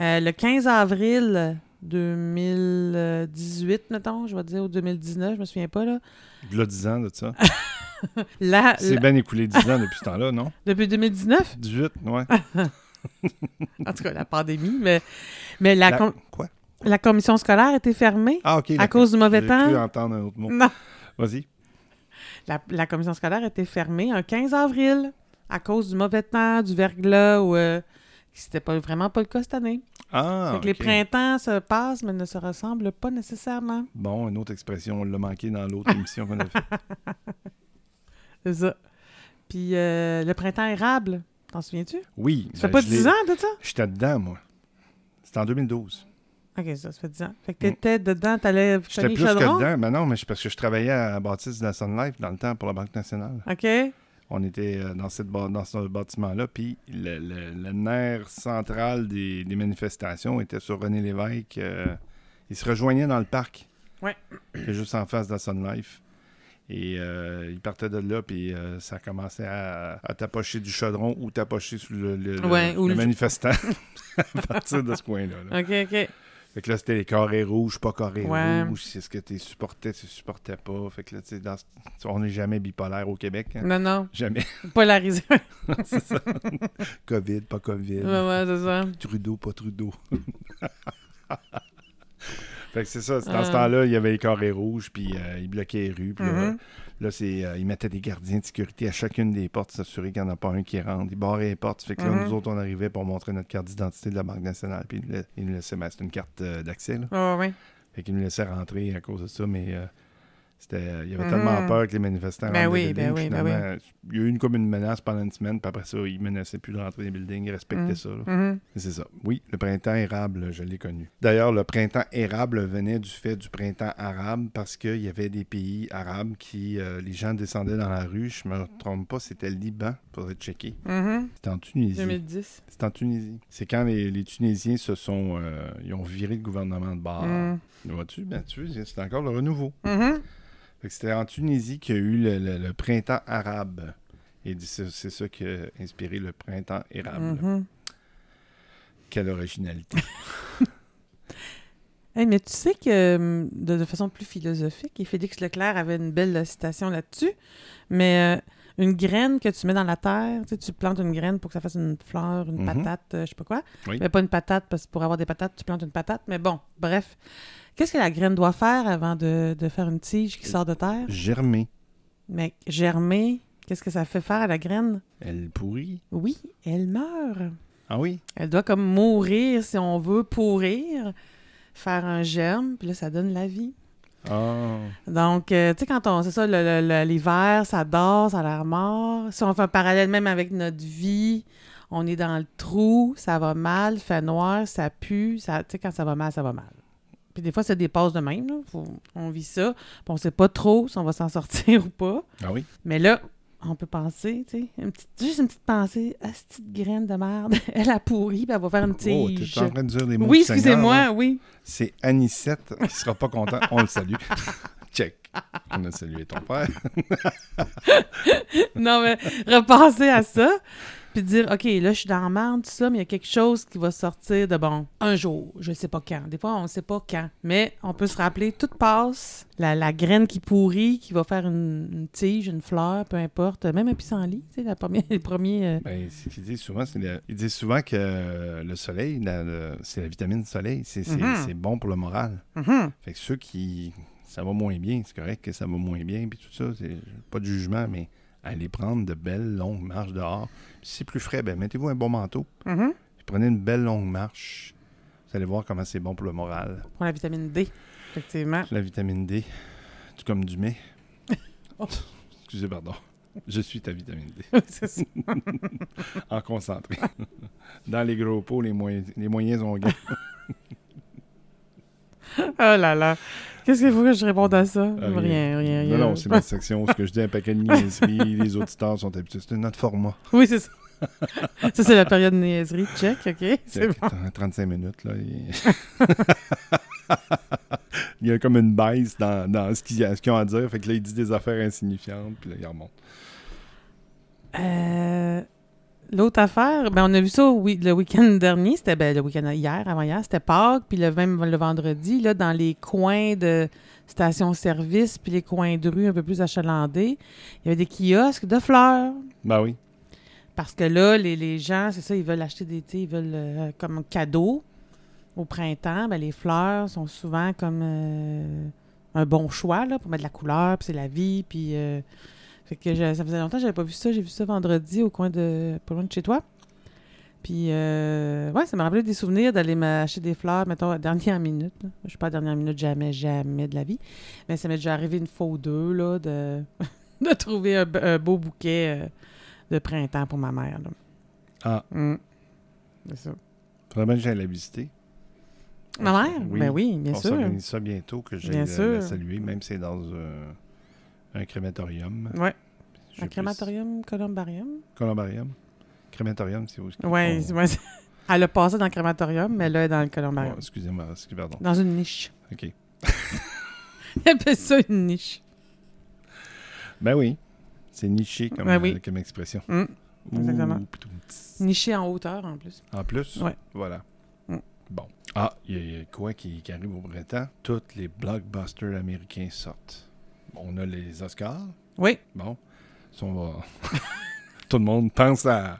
Euh, le 15 avril 2018, mettons, je vais dire, ou 2019, je me souviens pas, là. Il y a 10 ans de ça. [LAUGHS] [LAUGHS] La- C'est la- bien écoulé 10 ans depuis ce temps-là, non? [LAUGHS] depuis 2019, 18, ouais. [LAUGHS] en tout cas, la pandémie, mais, mais la, La- com- Quoi? la commission scolaire était fermée Ah, à cause du mauvais temps. cru entendre un autre mot. Non. Vas-y. La, la commission scolaire était fermée un 15 avril à cause du mauvais temps, du verglas, ou euh, c'était pas vraiment pas le cas cette année. Ah, Fait que les printemps se passent, mais ne se ressemblent pas nécessairement. Bon, une autre expression, on l'a manqué dans l'autre émission qu'on a fait. C'est ça. Puis euh, le printemps érable, t'en souviens-tu? Oui. Ça fait ben, pas je l'ai- 10 ans de ça? J'étais dedans, moi. C'était en 2012. Ok, ça, ça fait 10 ans. Fait que t'étais dedans, t'allais Mm. J'étais plus que dedans. Mais non, mais parce que je travaillais à Baptiste de la Sun Life dans le temps pour la Banque nationale. OK. On était euh, dans, cette dans ce bâtiment-là, puis le, le- le nerf central des, des manifestations était sur René Lévesque. euh, il se rejoignait dans le parc. Ouais. juste en face de la Sun Life. Et euh, il partait de là, puis euh, ça commençait à, à tapocher du chaudron ou tapocher sur le, le- le- Ouais, ou le le- manifestant [LAUGHS] à partir de ce coin-là. là. OK, OK. Fait que là, c'était les carrés rouges, pas carrés Ouais. rouges. C'est ce que tu supportais, tu supportais pas. Fait que là, tu sais, on n'est jamais bipolaire au Québec. hein. Non, non, Jamais. [LAUGHS] polarisé. [LAUGHS] c'est ça. COVID, pas COVID. ouais, ouais, c'est ça. Trudeau, pas Trudeau. Fait que c'est ça. Dans ce Ah. temps-là, il y avait les carrés rouges, puis euh, ils bloquaient les rues. Puis là, Mhm. là, c'est, euh, ils mettaient des gardiens de sécurité à chacune des portes, s'assurer qu'il n'y en a pas un qui rentre. Ils barraient les portes. Fait que là, Mhm. nous autres, on arrivait pour montrer notre carte d'identité de la Banque nationale. Puis ils nous laissaient, ben, c'est une carte euh, d'accès. Là. Ouais, ouais. Fait qu'ils nous laissaient rentrer à cause de ça, mais euh, euh, il y avait Mhm. tellement peur que les manifestants Ben rentrent oui, ben buildings. oui, ben finalement, Il y a eu une, comme une menace pendant une semaine, puis après ça, ils menaçaient plus de rentrer des buildings, ils respectaient Mhm. ça. Mhm. Et C'est ça. Oui, le printemps érable, je l'ai connu. D'ailleurs, le printemps érable venait du fait du printemps arabe parce qu'il y avait des pays arabes qui, euh, les gens descendaient dans la rue. Je me trompe pas, c'était le Liban, faudrait checker. Mhm. C'était en Tunisie. 2010. C'est en Tunisie. C'est quand les, les Tunisiens se sont, euh, ils ont viré le gouvernement de bord. Vois-tu? Ben, tu vois, c'est encore le renouveau. Mhm. Que c'était en Tunisie qu'il y a eu le, le- le printemps arabe. Et c'est c'est ça qui a inspiré le printemps érable. Mhm. Quelle originalité. [LAUGHS] Hey, mais tu sais que hum, de, de façon plus philosophique, et Félix Leclerc avait une belle citation là-dessus, mais euh, une graine que tu mets dans la terre, tu sais, tu plantes une graine pour que ça fasse une fleur, une Mhm. patate, euh, je sais pas quoi. Oui. Mais pas une patate, parce que pour avoir des patates, tu plantes une patate. Mais bon, bref. Qu'est-ce que la graine doit faire avant de, de faire une tige qui sort de terre? Germé. Mais germer, qu'est-ce que ça fait faire à la graine? Elle pourrit. Oui, elle meurt. Ah oui? Elle doit comme mourir, si on veut, pourrir, faire un germe, puis là, ça donne la vie. Ah. Donc, euh, tu sais, quand on. C'est ça, l'hiver, ça dort, ça a l'air mort. Si on fait un parallèle même avec notre vie, on est dans le trou, ça va mal, fait noir, ça pue. Ça, tu sais, quand ça va mal, ça va mal. Puis des fois, des passes de même. là. Faut- on vit ça. Puis on sait pas trop si on va s'en sortir [LAUGHS] ou pas. Ah oui? Mais là, on peut penser, tu sais, une petite- juste une petite pensée. Ah, cette petite graine de merde, [LAUGHS] elle a pourri, puis elle va faire une Oh, tige. t'es en train de dire des mots oui, excusez-moi, oui. C'est Anicette qui sera pas content. On le salue. [LAUGHS] Check. On a salué ton père. [LAUGHS] non, mais repenser à ça, puis dire, OK, là, je suis dans la merde, tout ça, mais il y a quelque chose qui va sortir de bon. Un jour, je sais pas quand. Des fois, on ne sait pas quand. Mais on peut se rappeler, tout passe. La, la graine qui pourrit, qui va faire une, une tige, une fleur, peu importe. Même un pissenlit, tu sais, la première, les premiers... euh, Ben, ce qu'ils disent souvent, c'est ils disent souvent que euh, le soleil, c'est la vitamine soleil. C'est c'est- Mhm. c'est bon pour le moral. mhm. Fait que ceux qui. Ça va moins bien, c'est correct que ça va moins bien, puis tout ça, c'est pas de jugement, mais allez prendre de belles longues marches dehors. Si c'est plus frais, ben mettez-vous un bon manteau, Mhm. puis prenez une belle longue marche. Vous allez voir comment c'est bon pour le moral. Pour la vitamine D, effectivement. La vitamine D, tout comme du mets. [LAUGHS] Oh. Excusez, pardon. Je suis ta vitamine D. Oui, c'est ça. [LAUGHS] En concentré. Dans les gros pots, les moyens, les moyens ont gain. [LAUGHS] [LAUGHS] Oh là là. Qu'est-ce qu'il faut que je réponde à ça? Ah, rien, rien, rien. Non, non, c'est ma section ce que je dis un paquet de niaiseries. [LAUGHS] les auditeurs sont habitués. C'est notre format. Oui, c'est ça. ça, c'est la période de niaiserie. Check, OK? C'est bon. 35 minutes, là. [LAUGHS] Il... y a comme une baisse dans, dans ce qu'ils ont à dire. Fait que là, il dit des affaires insignifiantes, puis là, il remonte. L'autre affaire, ben on a vu ça oui, le week-end [LAUGHS] dernier, c'était ben, le week-end hier, avant-hier, c'était Pâques, puis le même le vendredi, là, dans les coins de stations-service, puis les coins de rue un peu plus achalandés, il y avait des kiosques de fleurs. Ben oui. Parce que là, les, les gens, c'est ça, ils veulent acheter des, sais, ils veulent euh, comme cadeau au printemps. Ben, les fleurs sont souvent comme euh, un bon choix là, pour mettre de la couleur, puis c'est la vie. Puis, euh, fait que ça faisait longtemps que j'avais pas vu ça. J'ai vu ça vendredi au coin de, pas loin de chez toi. Puis, euh, ouais, ça m'a rappelé des souvenirs d'aller m'acheter des fleurs, mettons, à dernière minute. là. Je suis pas à dernière minute, jamais, jamais de la vie. Mais ça m'est déjà arrivé une fois ou deux, là, de, [LAUGHS] de trouver un, be- un beau bouquet euh, de printemps pour ma mère. Là. Ah, Mm. C'est ça. faudrait bien que la visiter. Ma mère? Ben oui, bien on sûr. s'organise ça bientôt, que j'aille la, saluer, même si c'est dans euh, un crématorium. J'ai Un plus- crématorium, columbarium? Columbarium. Crématorium, c'est où? ce qu'ils Ouais, Elle a passé dans le crématorium, mais là, elle est dans le columbarium. Oh, excusez-moi, excusez pardon. Dans une niche. OK. [LAUGHS] Elle appelle ça une niche. Ben oui, c'est niché comme, Ben oui. euh, comme expression. Mm. exactement. Ouh. Nichée en hauteur, en plus. En plus, Ouais. voilà. Mm. Bon. Ah, il y, a- il y a quoi qui, qui arrive au printemps? Tous les blockbusters américains sortent. On a les Oscars. Oui. Bon. Si on va- [LAUGHS] Tout le monde pense à,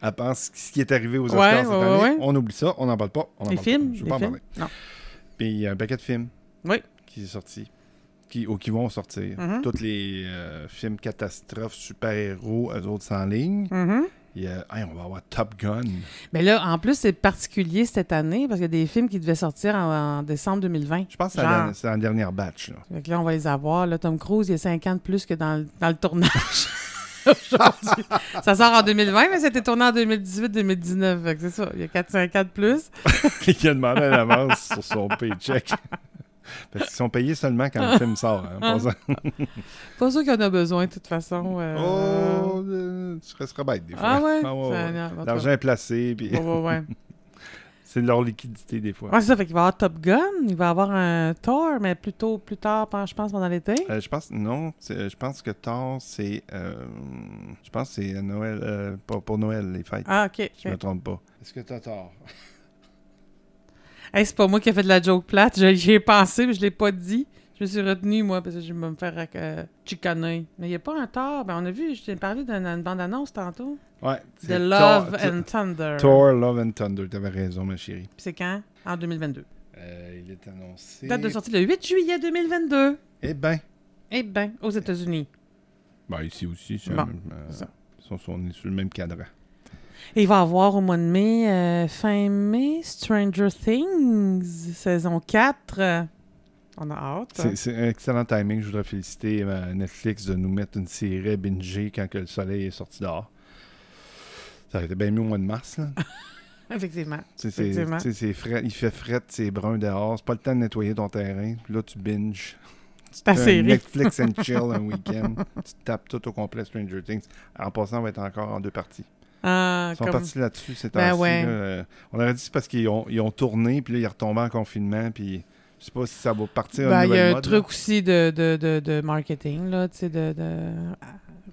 à pense ce qui est arrivé aux Oscars Ouais, cette ouais, année. ouais. On oublie ça, on n'en parle pas. On en Les parle films? Pas. Je veux les pas en films? parler. Non. Puis il y a un paquet de films Oui. qui est sorti. Qui, ou qui vont sortir. Mhm. Tous les euh, films catastrophes, super-héros, eux autres en ligne. Mhm. Il hey, on va avoir Top Gun. Mais là, en plus, c'est particulier cette année parce qu'il y a des films qui devaient sortir en, en décembre 2020. Je pense que c'est la, la dernière batch. Là. Fait que là, on va les avoir. Là, Tom Cruise, il y a 5 ans de plus que dans, le- dans le tournage. [LAUGHS] Aujourd'hui. ça sort en 2020, mais c'était tourné en 2018-2019. Fait que c'est ça. Il y a 4-5 ans de plus. [LAUGHS] qui a demandé à l'avance sur son paycheck. [LAUGHS] Parce qu'ils sont payés seulement quand le film sort. Hein, Ah. [LAUGHS] pas sûr qu'il y en a besoin, de toute façon. euh. Oh, euh, tu resterais bête des fois. Ah ouais? Ah ouais, ouais. L'argent est placé, puis Ouais, [LAUGHS] c'est de leur liquidité des fois. Ouais, c'est ça. Fait qu'il va y avoir Top Gun, il va y avoir un Thor, mais plutôt plus tard, je pense, pendant l'été. Euh, je pense non, je pense que Thor c'est je pense c'est Noël pour Noël les fêtes. Ah, ok. Je me trompe pas. Est-ce que t'as tort Hey, c'est pas moi qui ai fait de la joke plate. Je- J'y ai pensé, mais je l'ai pas dit. Je me suis retenue, moi, parce que je vais me faire euh, chicaner. Mais il n'y a pas un tort. Ben, on a vu, je t'ai parlé d'une bande-annonce tantôt. Ouais, The Love and Thunder. Thor Love and Thunder, t'avais raison ma chérie. Puis c'est quand? En 2022. Euh, il est annoncé. Date de sortie le 8 juillet 2022. Eh ben, Eh ben, aux États-Unis. ben ici aussi, c'est Bon, un- euh, ça. ils sont- sont- on est sur le même cadran. Et il va y avoir au mois de mai, euh, fin mai, Stranger Things, saison 4. Euh, on a hâte. C'est c'est un excellent timing. Je voudrais féliciter euh, Netflix de nous mettre une série bingée quand que le soleil est sorti dehors. Ça aurait été bien mieux au mois de mars. Là. [LAUGHS] Effectivement. Effectivement. il fait fret, c'est brun dehors. C'est pas le temps de nettoyer ton terrain. Puis là, tu binges. [LAUGHS] Ta série. Netflix and chill un [LAUGHS] week-end. tu tapes tout au complet Stranger Things. En passant, on va être encore en deux parties. Ah, Ils sont comme- partis là-dessus ces Ben temps-ci. ouais. là. Euh, On aurait dit c'est parce qu'ils ont, ils ont tourné, puis là, ils retombé en confinement, puis je sais pas si ça va partir Ben, un il y a un mode, truc aussi de, de, de, de marketing, là, tu sais, de, de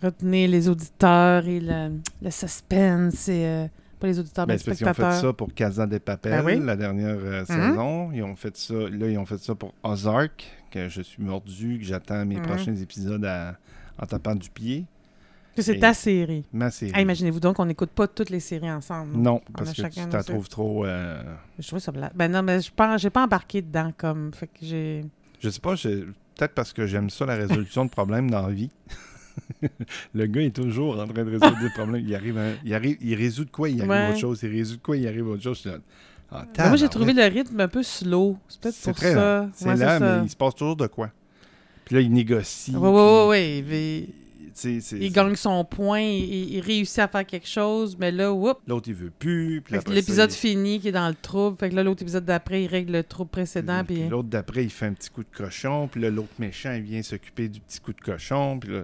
retenir les auditeurs et le, le suspense et euh, pas les auditeurs, Ben, mais les parce qu'ils ont fait ça pour Casa de Papel, Ben oui. la dernière euh, saison. Ils ont fait ça, là, ils ont fait ça pour Ozark, que je suis mordu, que j'attends mes Mhm. prochains épisodes à- en tapant du pied. Que c'est ta série. Ma série. Ah, Imaginez-vous donc qu'on n'écoute pas toutes les séries ensemble. non, On parce que tu t'en trouves trop. euh, Je trouve ça plat. Ben non, mais je j'ai pas embarqué dedans comme. Fait que j'ai. Je sais pas, peut-être parce que j'aime ça, la résolution de problèmes dans la vie. [LAUGHS] le gars est toujours en train de résoudre des problèmes. Il arrive, il arrive, il résout de quoi, il arrive Ouais. autre chose. Il résout de quoi, il arrive autre chose. Ah, Ben, moi, j'ai trouvé le rythme un peu slow. C'est peut-être pour très ça. C'est Ouais, là, mais il se passe toujours de quoi. Puis là, il négocie. Ouais, ouais, ouais, sais, Il gagne son point, il, il réussit à faire quelque chose, mais là, whoop, L'autre, il veut plus. l'épisode il- fini qui est dans le trouble, fait que là, l'autre épisode d'après, il règle le trouble précédent, puis... L'autre d'après, il fait un petit coup de cochon. Puis là, l'autre méchant, il vient s'occuper du petit coup de cochon. Puis là,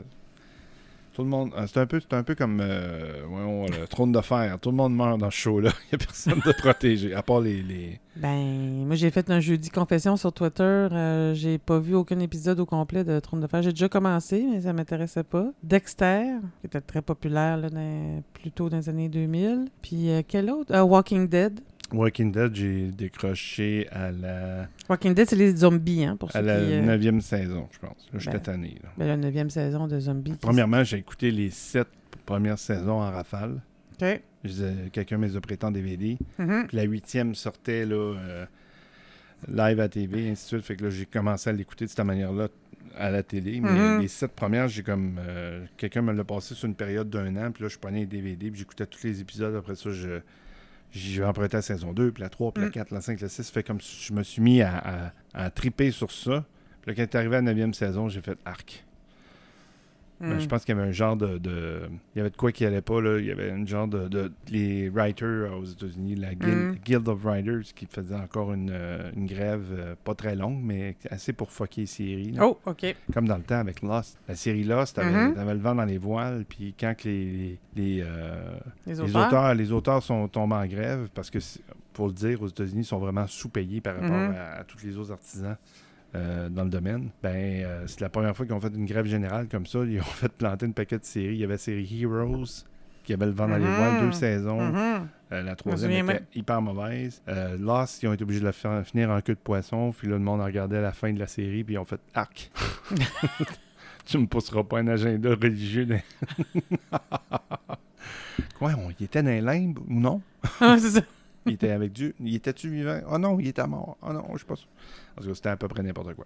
tout le monde. euh, C'est un peu, un peu comme euh, le trône de fer. Tout le monde meurt dans ce show-là. [LAUGHS] Il n'y a personne de protégé, à part les. les... Ben, moi, j'ai fait un jeudi confession sur Twitter. euh, j'ai pas vu aucun épisode au complet de Trône de Fer. J'ai déjà commencé, mais ça m'intéressait pas. Dexter, qui était très populaire là, dans- plus tôt dans les années 2000. Puis euh, quel autre? Ah, Walking Dead. Walking Dead, j'ai décroché à la, Walking Dead, c'est les zombies, hein, pour ceux à la euh, neuvième saison, je pense. Là, je suis ben, tanné, là. ben, la neuvième saison de zombies. Premièrement, j'ai écouté les sept premières saisons en rafale. OK. Quelqu'un me les a prêtés en DVD. Mhm. Puis la huitième sortait là, euh, live à TV, ainsi de suite. Fait que là, j'ai commencé à l'écouter de cette manière-là à la télé. Mais Mhm. les sept premières, j'ai comme. euh, Quelqu'un me l'a passé sur une période d'un an. Puis là, je prenais les DVD. Puis j'écoutais tous les épisodes. Après ça, je. J'ai emprunté la saison 2, puis la 3, puis la Mm. 4, la 5, la 6. Fait comme si je me suis mis à, à, à triper sur ça. Puis là, quand est arrivé à la 9e saison, j'ai fait arc. Ben, Mm. je pense qu'il y avait un genre de, de- Il y avait de quoi qui allait pas, là. Il y avait un genre de... de- les writers euh, aux États-Unis, la Guild, Mm. Guild of Writers, qui faisait encore une, euh, une grève euh, pas très longue, mais assez pour fucker les séries. là. Oh, OK. Comme dans le temps avec Lost. La série Lost, t'avais Mhm. t'avais le vent dans les voiles, puis quand que les... les, euh, Les les auteurs? les auteurs sont tombés en grève parce que, pour le dire, aux États-Unis, ils sont vraiment sous-payés par rapport Mhm. à, à tous les autres artisans euh, dans le domaine. Ben, euh, c'est la première fois qu'ils ont fait une grève générale comme ça. Ils ont [LAUGHS] fait planter une paquet de séries. Il y avait la série Heroes, qui avait le vent dans les Mhm. voiles, deux saisons. Mhm. Euh, la troisième était même. hyper mauvaise. Lost, ils ont été obligés de la faire finir en queue de poisson. Puis là, le monde regardait à la fin de la série, puis ils ont fait arc. [LAUGHS] tu me pousseras pas un agenda religieux. dans- [LAUGHS] Quoi, on y était dans les limbes ou non? Ah, c'est ça. Il était avec Dieu. Il était-tu vivant? Oh non, il était mort. Oh non, je sais pas ça. Parce que c'était à peu près n'importe quoi.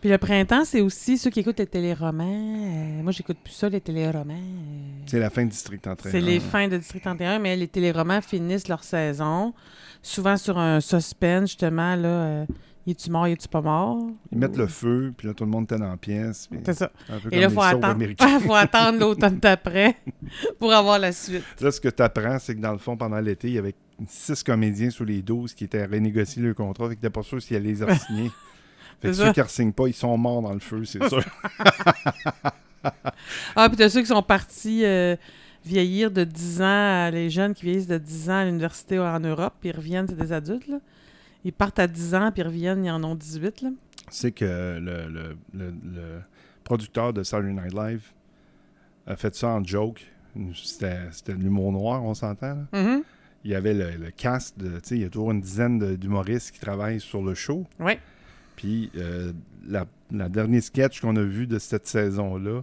Puis le printemps, c'est aussi ceux qui écoutent les téléromans. Euh, moi, j'écoute plus ça, les téléromans. Euh, C'est la fin de District Entraîneur. C'est les fins de District 31, mais les téléromans finissent leur saison, souvent sur un suspense, justement, là. euh, y es-tu mort, y es-tu pas mort? Ils mettent le feu, puis là, tout le monde était dans la pièce. C'est ça. Un peu Et là, il faut attendre, [LAUGHS] faut attendre l'automne d'après [LAUGHS] pour avoir la suite. Là, ce que tu apprends, c'est que dans le fond, pendant l'été, il y avait six comédiens sur les 12 qui étaient à renégocier leur contrat. Fait que t'es pas sûr s'ils allaient les re-signer. [LAUGHS] Fait que ceux qui ne re-signent pas, ils sont morts dans le feu, c'est sûr. Ah, puis t'as ceux qui sont partis euh, vieillir de 10 ans, les jeunes qui vieillissent de 10 ans à l'université en Europe, puis ils reviennent, c'est des adultes, là. Ils partent à 10 ans, puis ils reviennent, ils en ont 18, là. c'est que le, le- le- le producteur de Saturday Night Live a fait ça en joke. C'était de l'humour noir, on s'entend. Mhm. Il y avait le, le cast, de, il y a toujours une dizaine d'humoristes qui travaillent sur le show. Puis euh, la, sketch qu'on a vu de cette saison-là,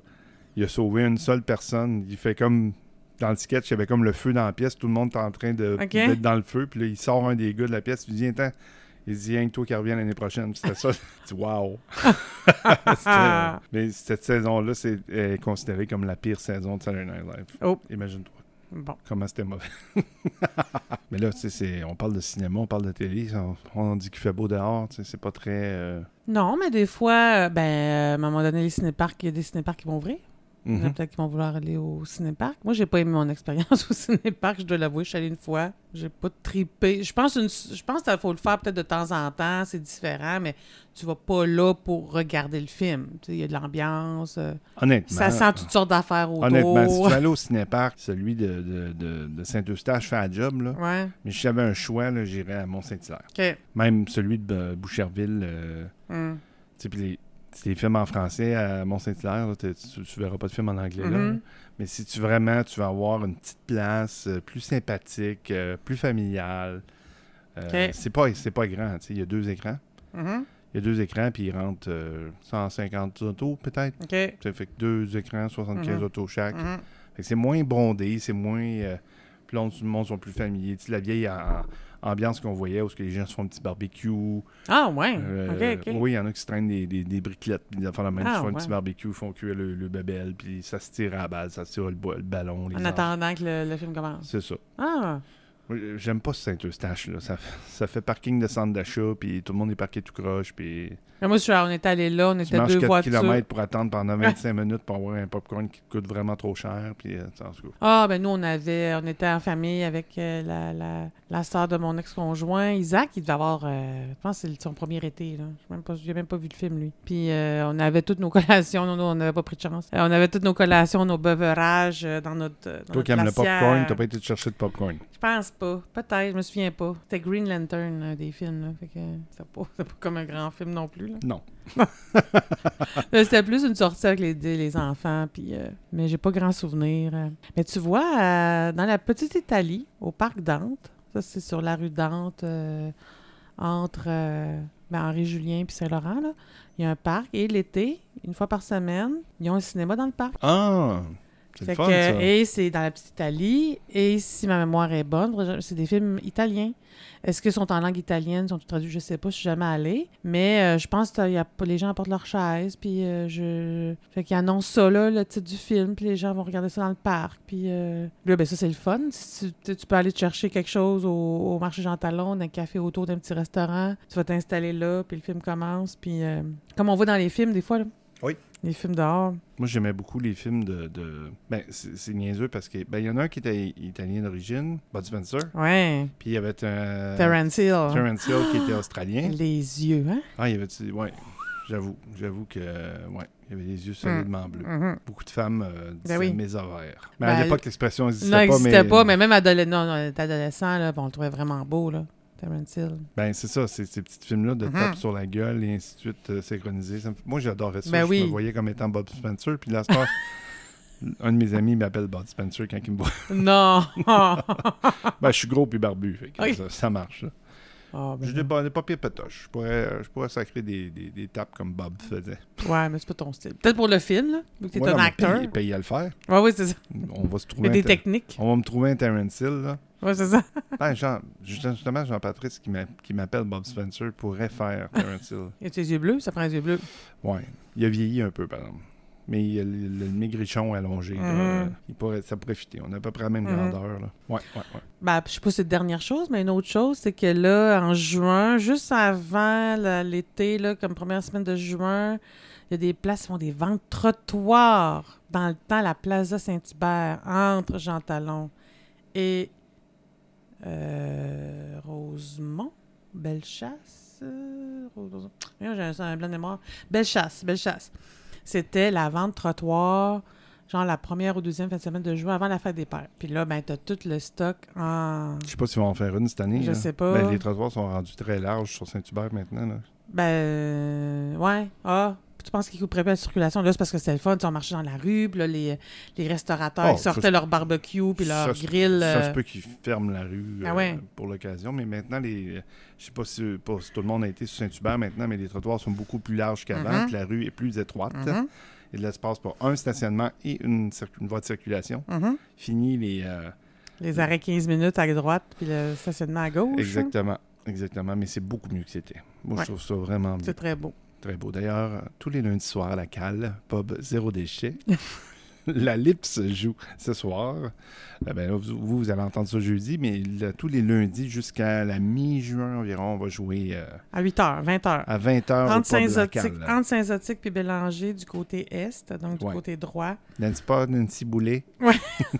il a sauvé une seule personne. Il fait comme. Dans le sketch, il y avait comme le feu dans la pièce. Tout le monde est en train d'être dans le feu. Puis là, il sort un des gars de la pièce. Il dit Attends, il dit Rien que toi qui reviens l'année prochaine. C'était ça. [LAUGHS] Je dis Waouh [LAUGHS] Mais cette saison-là, c'est est considérée comme la pire saison de Saturday Night Live. Oh. Imagine-toi Bon. comment c'était mauvais. [LAUGHS] Mais là, tu sais, c'est- on parle de cinéma, on parle de télé. On, on dit qu'il fait beau dehors. tu sais, C'est pas très. euh, Non, mais des fois, euh, ben, à un moment donné, les cinéparcs, il y a des cinéparcs qui vont ouvrir. Il y en a mhm. peut-être qui vont vouloir aller au cinéparc. Moi, j'ai pas aimé mon expérience [LAUGHS] au cinéparc, je dois l'avouer. Je suis allée une fois. J'ai pas tripé. Je pense une, je pense qu'il faut le faire peut-être de temps en temps. C'est différent, mais tu vas pas là pour regarder le film. Tu sais, Il y a de l'ambiance. euh, Honnêtement. ça sent toutes sortes d'affaires autour. Honnêtement, si tu [LAUGHS] aller au cinéparc, celui de, de, de, de Saint-Eustache fait un job, là. Ouais. Mais si j'avais un choix, j'irais à Mont-Saint-Hilaire. Même celui de Boucherville. euh, Hum. tu sais, puis les, c'est des films en français à Mont-Saint-Hilaire, tu, tu verras pas de film en anglais. là. Mhm. Mais si tu vraiment, tu vas avoir une petite place euh, plus sympathique, euh, plus familiale. euh. C'est pas, c'est pas grand, il y a deux écrans. Mhm. Il y a deux écrans, puis ils rentrent euh, 150 autos peut-être. OK. Ça fait que deux écrans, 75 Mhm. autos chaque. C'est moins bondé, c'est moins. Euh, puis là, le monde sont plus familiers. Tu sais, la vieille en- ambiance qu'on voyait où que les gens se font un petit barbecue. Ah, ouais. Euh, OK, OK. Oui, il y en a qui se traînent des, des, des briquettes, puis des affaires de même, Ah, qui font un petit barbecue, font cuire le, le babel, puis ça se tire à la balle, ça se tire le, ballon. Les En attendant que le, le film commence. C'est ça. Ah. J'aime pas Saint-Eustache, là. Ça, ça fait parking de centre d'achat, puis tout le monde est parqué tout croche, puis Mais moi, je suis- on était allé là, on tu était deux 4 voitures. km pour attendre pendant 25 minutes pour avoir un popcorn qui coûte vraiment trop cher, puis euh, en tout cas. Ah, ben nous, on avait, on était en famille avec euh, la, la, la sœur de mon ex-conjoint, Isaac, il devait avoir, euh, je pense que c'est son premier été, là. Je même pas, j'ai même pas vu le film, lui. Puis euh, on avait toutes nos collations, non, non, on n'avait pas pris de chance. On avait toutes nos collations, nos beuverages euh, dans notre dans Toi notre qui aimes le popcorn, t'as pas été chercher de popcorn. Je pense pas. Peut-être, je me souviens pas. C'était Green Lantern, un des films, là. Fait que [LAUGHS] c'est pas, comme un grand film non plus, là. Non. [LAUGHS] C'était plus une sortie avec les, les enfants, puis, euh, mais j'ai pas grand souvenir. euh. Mais tu vois, euh, dans la petite Italie, au parc Dante, ça c'est sur la rue Dante, euh, entre euh, ben, Henri-Julien puis Saint-Laurent, il y a un parc, et l'été, une fois par semaine, ils ont un cinéma dans le parc. Ah! C'est fun, que- ça. Et c'est dans la petite Italie. Et si ma mémoire est bonne, c'est des films italiens. Est-ce qu'ils sont en langue italienne, sont traduits, je sais pas, je suis jamais allée. Mais euh, je pense que y a, les gens apportent leur chaise, puis euh, je... Fait qu'ils annoncent ça, là, le titre du film, puis les gens vont regarder ça dans le parc. Puis euh, là, ben ça, c'est le fun. Si tu, tu peux aller te chercher quelque chose au, au marché Jean Talon, d'un café autour d'un petit restaurant. Tu vas t'installer là, puis le film commence. Puis euh, comme on voit dans les films, des fois, là. Oui. Les films dehors. Moi, j'aimais beaucoup les films de. de- Ben, c'est niaiseux parce que. Ben, il y en a un qui était italien d'origine, Bud Spencer. Ouais. Puis il y avait un. Terence Hill. Terence Hill qui était australien. [GASPS] Les yeux, hein? Ah, il y avait. Ouais. J'avoue. J'avoue que. Ouais. Il y avait les yeux solidement bleus. Mhm. Beaucoup de femmes euh, disaient oui. mes ovaires. Mais Ben, à l'époque, l'expression Non, n'existait il pas. n'existait mais... pas, mais même non, non, adolescent, là, puis on le trouvait vraiment beau, là. Terence Hill. Ben, c'est ça, c'est ces petits films-là de Mhm. tape sur la gueule et ainsi de suite, euh, synchronisés. Ça me fait- Moi, j'adorais ça. Ben je oui. me voyais comme étant Bob Spencer. Puis là, [LAUGHS] un de mes amis m'appelle Bob Spencer quand il me voit. Non! [LAUGHS] Ben, je suis gros puis barbu. Fait que ça, ça marche. là. Ah, ben Je n'ai pas, pas pire pétoche. Je pourrais, euh, je pourrais sacrer des, des, des tapes comme Bob faisait. Ouais, mais c'est pas ton style. Peut-être pour le film, là, vu que t'es Ouais, un mais acteur. paye- paye à le faire. Ouais, oui, c'est ça. On va se Il trouver un des ter- techniques. On va me trouver un Terence Hill, là. Ouais, c'est ça. [LAUGHS] Ben, Jean, justement, Jean-Patrice qui m'appelle Bob Spencer pourrait faire Terence Hill. [LAUGHS] Il a tes yeux bleus, ça prend les yeux bleus. Ouais. Il a vieilli un peu, par exemple. Mais il a le, le maigrichon allongé. euh, il pourrait, ça pourrait fitter. On a à peu près la même Mhm. grandeur. Là. Ouais, ouais, ouais. Ben, je sais pas si c'est la dernière chose, mais une autre chose, c'est que là, en juin, juste avant l'été, comme première semaine de juin, il y a des places qui font des ventes trottoirs dans le temps, la Plaza Saint-Hubert, entre Jean Talon et euh, Rosemont, Bellechasse? euh, Rose- Voyons, J'ai un, un blanc de mémoire. Bellechasse, Bellechasse. C'était la vente trottoir, genre la première ou deuxième fin de semaine de juin avant la fête des pères. Puis là, ben, t'as tout le stock en. Je sais pas s'ils vont en faire une cette année. Je là. sais pas. Ben, les trottoirs sont rendus très larges sur Saint-Hubert maintenant. Là. Ben, euh, ouais. Ah, tu penses qu'ils couperaient pas la circulation? Là, c'est parce que c'était le fun. Tu sais, on marchait dans la rue, puis là, les, les restaurateurs Oh, ils sortaient ça, leur barbecue, puis leur Ça grill. Ça se euh, peut qu'ils ferment la rue Ah euh, ouais. pour l'occasion. Mais maintenant, les, je sais pas si, pas si tout le monde a été sur Saint-Hubert maintenant, mais les trottoirs sont beaucoup plus larges qu'avant. Puis La rue est plus étroite. mhm, Il y a de l'espace pour un stationnement et une, voie de circulation. mhm. Fini les... euh, Les arrêts 15 minutes à droite, puis le stationnement à gauche. Exactement. Exactement, mais c'est beaucoup mieux que c'était. Moi, Ouais. je trouve ça vraiment C'est très beau. très beau. D'ailleurs, tous les lundis soirs à la cale, pub zéro déchet, [LAUGHS] la Lips joue ce soir. Euh, ben, vous, vous, allez entendre ça jeudi, mais là, tous les lundis jusqu'à la mi-juin environ, on va jouer euh, À 8 h, 20 h. à 20h au Entre Saint-Zotique puis Bélanger du côté est, donc du Ouais. côté droit. N'est-ce pas, Nancy Boulet,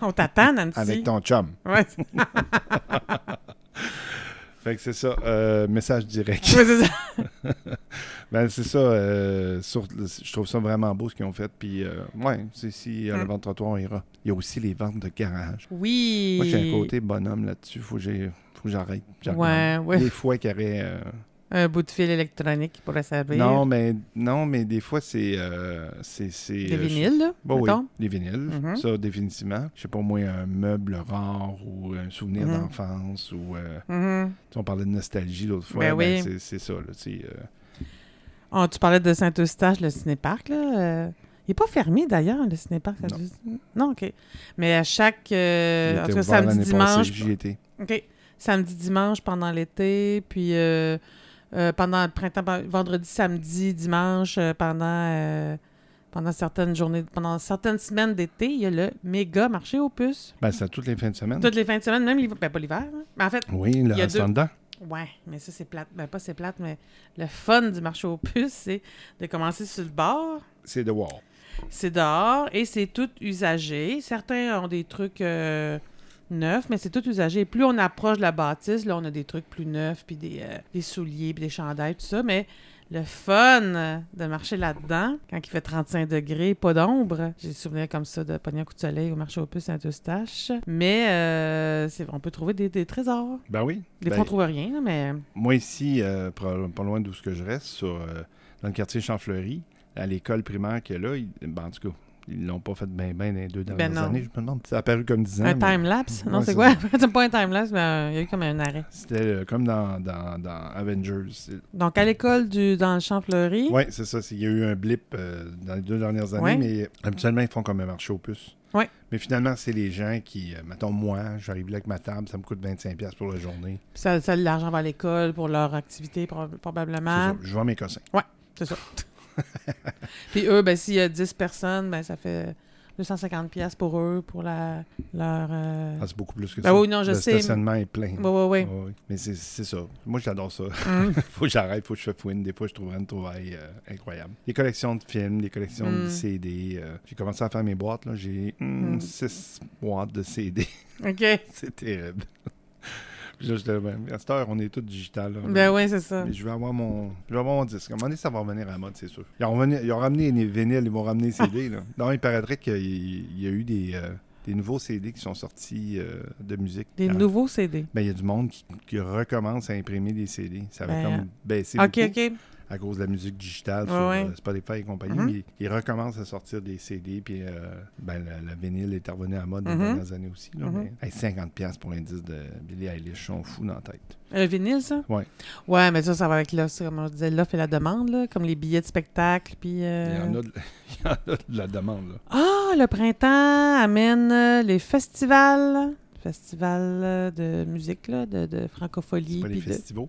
On t'attend, [LAUGHS] Nancy. avec ton chum? Ouais, [LAUGHS] Fait que c'est ça, euh, message direct. c'est ça. [LAUGHS] Ben, c'est ça. euh, sur- je trouve ça vraiment beau ce qu'ils ont fait. Puis, euh, ouais, c'est si la Mm. vente trottoir, on ira. Il y a aussi les ventes de garage. Oui. Moi, j'ai un côté bonhomme là-dessus. Faut que j'ai- faut que j'arrête. Ouais, ouais. Des fois qu'il y aurait. Euh, Un bout de fil électronique qui pourrait servir. Non, mais, non, mais des fois, c'est. euh, c'est c'est, Des euh, vinyles, là, Bon, oui, des vinyles. Ça, définitivement. Je sais pas, moi, un meuble rare ou un souvenir Mhm. d'enfance ou. euh, Mhm. tu sais, on parlait de nostalgie l'autre fois. Ben oui. c'est- c'est ça, là. euh, Oh, tu parlais de Saint-Eustache, le cinéparc, là. euh, il n'est pas fermé, d'ailleurs, le cinéparc. Non. OK. Mais à chaque... euh, en tout cas, samedi, dimanche... passée, J'y étais. OK. Samedi, dimanche, pendant l'été, puis euh, euh, pendant le printemps, vendredi, samedi, dimanche, euh, pendant... euh, pendant certaines journées, pendant certaines semaines d'été, il y a le méga marché aux puces. Ben, c'est à toutes les fins de semaine. Toutes les fins de semaine, même l'hiver. Ben, pas l'hiver. hein. Mais en fait, Oui, Il y le a deux- restaurant. ouais, mais ça, c'est plate. Ben, pas c'est plate, mais le fun du marché aux puces, c'est de commencer sur le bord. C'est Wall. C'est dehors et c'est tout usagé. Certains ont des trucs euh, neufs, mais c'est tout usagé. Plus on approche de la bâtisse, là, on a des trucs plus neufs, puis des, euh, des souliers, puis des chandails, tout ça. Mais le fun de marcher là-dedans, quand il fait 35 degrés, pas d'ombre. J'ai des souvenirs comme ça de pogner un coup de soleil au marché aux puces Saint-Eustache. Mais euh, on peut trouver des, des trésors. Ben oui. Des Ben, fois, on trouve rien, mais... Moi, ici, euh, pas, loin d'où ce que je reste, sur, euh, dans le quartier Champfleury, à l'école primaire qu'il y a là, ben, en tout cas, ils l'ont pas fait bien ben dans les deux dernières non. années. Je me demande, c'est apparu comme 10 ans. Un mais time-lapse? Non, Ouais, c'est quoi? [LAUGHS] c'est pas un time-lapse, mais euh, il y a eu comme un arrêt. C'était euh, comme dans, dans, dans Avengers. Donc, à l'école du dans le champ fleuri, Oui, c'est ça. Il y a eu un blip euh, dans les deux dernières années, Ouais. mais habituellement, ils font comme un marché aux puces. Ouais. Mais finalement, c'est les gens qui, euh, mettons, moi, j'arrive là avec ma table, ça me coûte 25$ pour la journée. ça, ça l'argent va à l'école pour leur activité, probablement. ça. Je vois mes cossins. C'est ça. [LAUGHS] [LAUGHS] Puis eux, ben, s'il y a 10 personnes, ben, ça fait 250 pièces pour eux, pour la, leur... euh, Ah, c'est beaucoup plus que Ben ça. oui, non, je le sais, mais- stationnement est plein. Oui, oui, oui. Mais c'est c'est ça. Moi, j'adore ça. Hum. [LAUGHS] faut que j'arrête, faut que je fouine. Des fois, je trouverais une trouvaille euh, incroyable. Des collections de films, des collections de Mm. CD. euh, j'ai commencé à faire mes boîtes. là. J'ai 6 Mm. boîtes de CD. OK. [LAUGHS] c'est terrible. Puis là, j'étais, ben, à cette heure, on est tout digital. là. Ben oui, c'est ça. Mais je vais avoir mon, je vais avoir mon disque. À un moment donné, ça va revenir à la mode, c'est sûr. Ils ont, revenu- ils ont ramené les vinyles, ils vont ramener les [LAUGHS] CD. Là. Non, il paraîtrait qu'il y, a eu des, euh, des nouveaux CD qui sont sortis euh, de musique. Des Ah. nouveaux CD. Ben, il y a du monde qui, qui recommence à imprimer des CD. Ça va Ben, comme baisser OK, beaucoup OK. À cause de la musique digitale Ouais, sur ouais. euh, Spotify et compagnie. Mhm. Mais ils recommencent à sortir des CD. Puis euh, ben, la, la vinyle est revenue à la mode dans les dernières années aussi. Là, Mhm. mais, hey, 50$ pour un disque de Billie Eilish, sont fous dans la tête. Un vinyle, ça? Ouais. Ouais, mais ça, ça va avec l'offre, comme on disait, l'offre et la demande, là, comme les billets de spectacle, puis... euh, Il, y en a de, [LAUGHS] il y en a de la demande. Là. Ah, le printemps amène euh, les festivals. Festivals euh, de musique, là, de, de C'est francophonie. pas les de- festivals.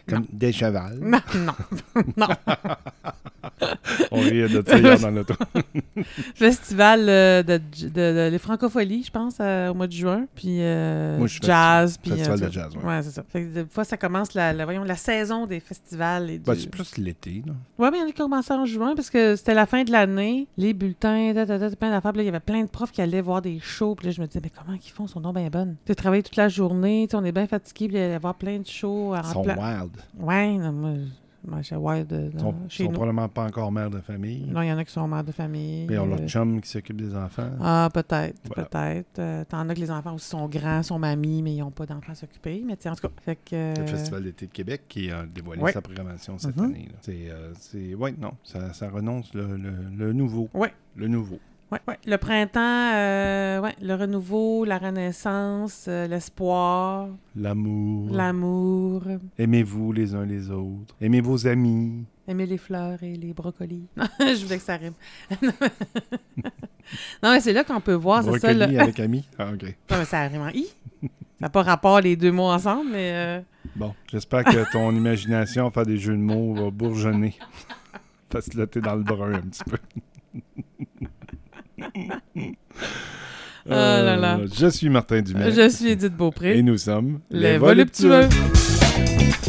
Non. Des chevals. [LAUGHS] Non, non, [LAUGHS] non. On riait de ça hier dans l'auto. [LAUGHS] Festival euh, de, de, de- les francopholies, je pense, euh, au mois de juin. Puis euh, Moi, jazz. Puis, Festival euh, de jazz, ouais. Ouais, c'est ça. Fait que des fois, ça commence la, la- voyons, la saison des festivals. Et Ben, du... c'est plus l'été. là. Ouais, mais il y en a qui commençaient en juin parce que c'était la fin de l'année. Les bulletins, da, da, da, plein d'affaires. Il y avait plein de profs qui allaient voir des shows. Puis là, je me disais, mais comment ils font? Ils sont donc bien bonnes. Tu sais, travailler toute la journée. On est bien fatigué. Puis il y avoir plein de shows. Ils sont pla- wild. Ouais, non, moi, moi j'ai wild euh, Ils dans- sont, chez sont nous. probablement pas encore mères de famille. Non, il y en a qui sont mères de famille. Mais ils ont euh, leur chum qui s'occupe des enfants. Ah, peut-être, Voilà. peut-être. Euh, T'en as que les enfants aussi sont grands, sont mamies, mais ils n'ont pas d'enfants à s'occuper. Mais tu sais, en tout cas, fait que... Le euh, Festival d'été de Québec qui a dévoilé Ouais. sa programmation cette Mhm. année. C'est, euh, ouais, non, ça, ça renonce le, le, le nouveau. Ouais. Le nouveau. Ouais, ouais. Le printemps, euh, ouais, le renouveau, la renaissance, euh, l'espoir, L'amour. l'amour, Aimez-vous les uns les autres. Aimez vos amis. aimer les fleurs et les brocolis. [LAUGHS] Non, je voulais que ça rime. [LAUGHS] non, mais c'est là qu'on peut voir, c'est ça. Brocoli Le... avec amis? Ah, OK. [LAUGHS] Non, mais ça rime en i. Ça n'a pas rapport les deux mots ensemble, mais... euh, Bon, j'espère que ton imagination faire des jeux de mots va bourgeonner. Parce que là, t'es dans le brun un petit peu. Oh là là. Euh, Je suis Martin Dumais. Je suis Edith Beaupré. Et nous sommes Les voluptueux. voluptueux.